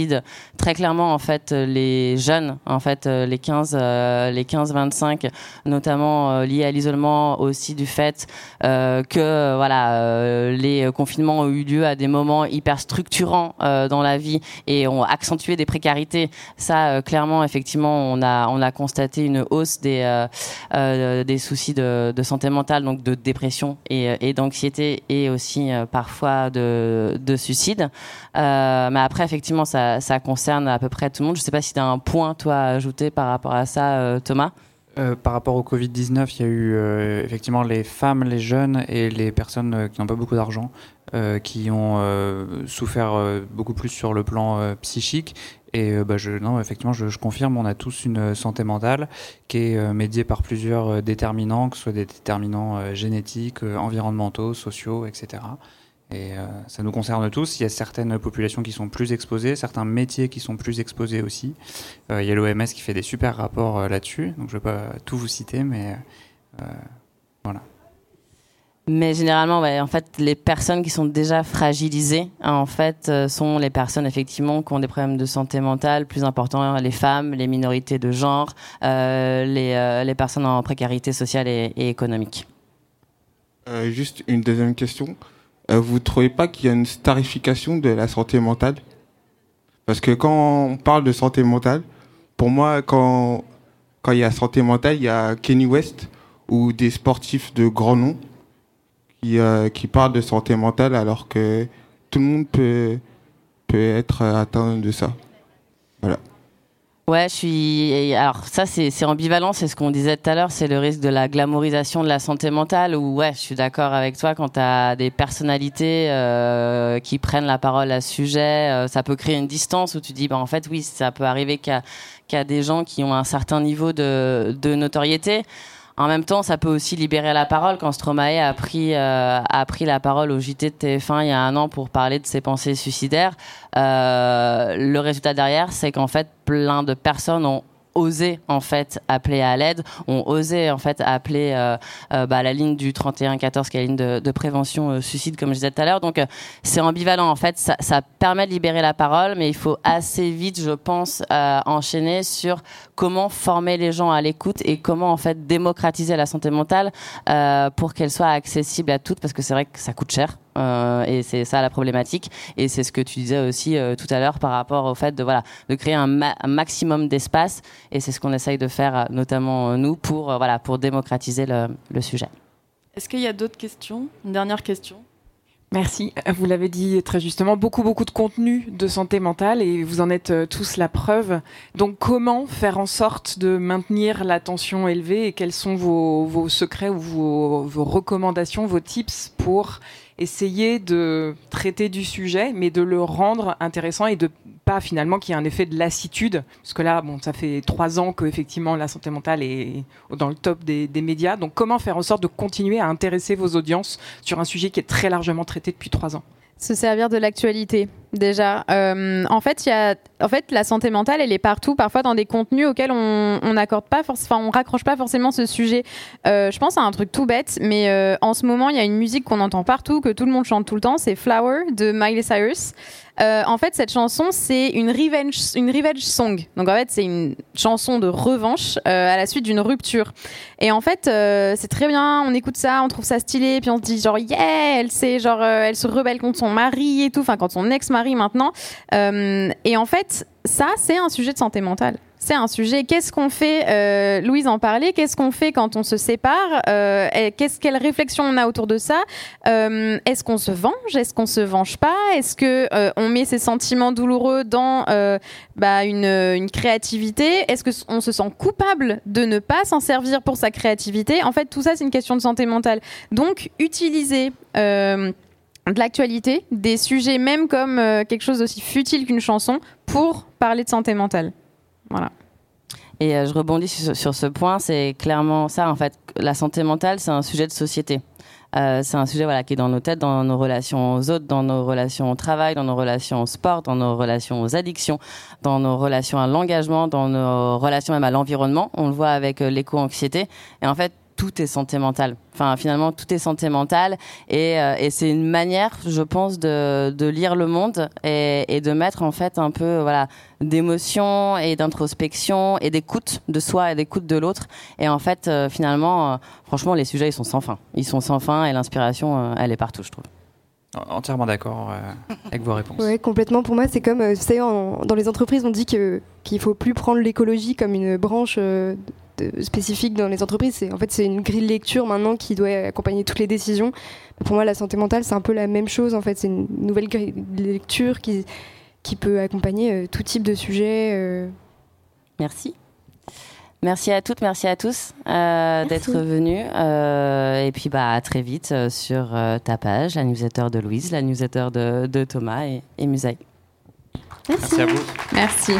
très clairement en fait les jeunes, en fait les 15 euh, les 15-25, notamment euh, liés à l'isolement aussi du fait que voilà les confinements ont eu lieu à des moments hyper structurants dans la vie et ont accentué des précarités. Ça clairement effectivement on a on a constaté une hausse des des soucis de, santé mentale donc de dépression et, et d'anxiété et aussi euh, parfois de, de suicide. Euh, mais après, effectivement, ça, ça, concerne à peu près tout le monde. Je ne sais pas si tu as un point, toi, à ajouter par rapport à ça, euh, Thomas par rapport au Covid-19, il y a eu effectivement les femmes, les jeunes et les personnes qui n'ont pas beaucoup d'argent qui ont souffert beaucoup plus sur le plan psychique. Et bah, non, effectivement, je, je, confirme, on a tous une santé mentale qui est médiée par plusieurs déterminants, que ce soit des déterminants génétiques, environnementaux, sociaux, etc. Et euh, ça nous concerne tous. Il y a certaines populations qui sont plus exposées, certains métiers qui sont plus exposés aussi. Euh, il y a l'OMS qui fait des super rapports euh, là-dessus. Donc je ne vais pas tout vous citer, mais voilà. Mais généralement, ouais, en fait, les personnes qui sont déjà fragilisées, en fait, sont les personnes effectivement qui ont des problèmes de santé mentale plus importants, les femmes, les minorités de genre, les, les, personnes en précarité sociale et, et économique. juste une deuxième question. Euh, vous ne trouvez pas qu'il y a une starification de la santé mentale? Parce que quand on parle de santé mentale, pour moi, quand, quand il y a santé mentale, il y a Kenny West ou des sportifs de grand nom qui, euh, qui parlent de santé mentale alors que tout le monde peut, peut être atteint de ça. Voilà. Ouais, je suis. Alors ça, c'est ambivalent, c'est ce qu'on disait tout à l'heure, c'est le risque de la glamourisation de la santé mentale. Ou ouais, je suis d'accord avec toi quand tu as des personnalités euh, qui prennent la parole à ce sujet, euh, ça peut créer une distance où tu dis, bah en fait, oui, ça peut arriver qu'à qu des gens qui ont un certain niveau de, de notoriété. En même temps, ça peut aussi libérer la parole. Quand Stromae a pris, a pris la parole au JT de TF1 il y a un an pour parler de ses pensées suicidaires, le résultat derrière, c'est qu'en fait, plein de personnes ont osé en fait appeler à l'aide, ont osé en fait appeler euh, euh, bah, la ligne du 3114 qui est la ligne de, de prévention euh, suicide comme je disais tout à l'heure. Donc c'est ambivalent en fait, ça, ça, permet de libérer la parole, mais il faut assez vite, je pense, enchaîner sur comment former les gens à l'écoute et comment en fait démocratiser la santé mentale pour qu'elle soit accessible à toutes, parce que c'est vrai que ça coûte cher. Euh, et c'est ça la problématique. Et c'est ce que tu disais aussi euh, tout à l'heure par rapport au fait de voilà de créer un, maximum d'espace. Et c'est ce qu'on essaye de faire, euh, notamment nous, pour voilà pour démocratiser le, le sujet. Est-ce qu'il y a d'autres questions? Une dernière question? Merci. Vous l'avez dit très justement, beaucoup, beaucoup de contenu de santé mentale et vous en êtes tous la preuve. Donc, comment faire en sorte de maintenir l'attention élevée et quels sont vos, vos secrets ou vos, vos recommandations, vos tips pour essayer de traiter du sujet, mais de le rendre intéressant et de pas finalement qu'il y ait un effet de lassitude, parce que là, bon, ça fait trois ans que effectivement la santé mentale est dans le top des, des, médias. Donc, comment faire en sorte de continuer à intéresser vos audiences sur un sujet qui est très largement traité depuis trois ans? Se servir de l'actualité déjà. Euh, en fait, y a, en fait, la santé mentale, elle est partout, parfois dans des contenus auxquels on n'accorde pas forcément, on raccroche pas forcément ce sujet. Euh, je pense à un truc tout bête, mais euh, en ce moment, il y a une musique qu'on entend partout, que tout le monde chante tout le temps, c'est Flower de Miley Cyrus. Euh, en fait, cette chanson, c'est une revenge, une revenge song. Donc, en fait, c'est une chanson de revanche euh, à la suite d'une rupture. Et en fait, euh, c'est très bien. On écoute ça, on trouve ça stylé, puis on se dit genre yeah, elle genre elle se rebelle contre son mari et tout, enfin contre son ex-mari maintenant. et en fait, ça, c'est un sujet de santé mentale c'est un sujet. Qu'est-ce qu'on fait euh, Louise en parlait. Qu'est-ce qu'on fait quand on se sépare euh, Qu'est-ce quelle réflexion on a autour de ça euh, Est-ce qu'on se venge Est-ce qu'on se venge pas Est-ce que on met ses sentiments douloureux dans bah, une, créativité Est-ce que on se sent coupable de ne pas s'en servir pour sa créativité? En fait, tout ça, c'est une question de santé mentale. Donc, utiliser de l'actualité, des sujets même comme quelque chose d'aussi futile qu'une chanson pour parler de santé mentale. Voilà. Et euh, je rebondis sur, ce point, c'est clairement ça en fait. La santé mentale, c'est un sujet de société. Euh, c'est un sujet voilà qui est dans nos têtes, dans nos relations aux autres, dans nos relations au travail, dans nos relations au sport, dans nos relations aux addictions, dans nos relations à l'engagement, dans nos relations même à l'environnement. On le voit avec euh, l'éco-anxiété. Et en fait, tout est santé mentale. Enfin, finalement, tout est santé mentale. Et, euh, c'est une manière, je pense, de, lire le monde et, et, de mettre en fait un peu voilà, d'émotion et d'introspection et d'écoute de soi et d'écoute de l'autre. Et en fait, euh, finalement, euh, franchement, les sujets, ils sont sans fin. Ils sont sans fin et l'inspiration, elle est partout, je trouve. Entièrement d'accord avec vos réponses. Oui, complètement. Pour moi, c'est comme, vous savez, dans les entreprises, on dit qu'il ne faut plus prendre l'écologie comme une branche spécifique dans les entreprises. C'est en fait c'est une grille de lecture maintenant qui doit accompagner toutes les décisions. Pour moi, la santé mentale c'est un peu la même chose. En fait, c'est une nouvelle grille de lecture qui qui peut accompagner euh, tout type de sujet. Euh. Merci. Merci à toutes, merci à tous euh, d'être venus. et puis bah, à très vite sur ta page, la newsletter de Louise, la newsletter de, de Thomas et, et Musaï. Merci. Merci à vous. Merci.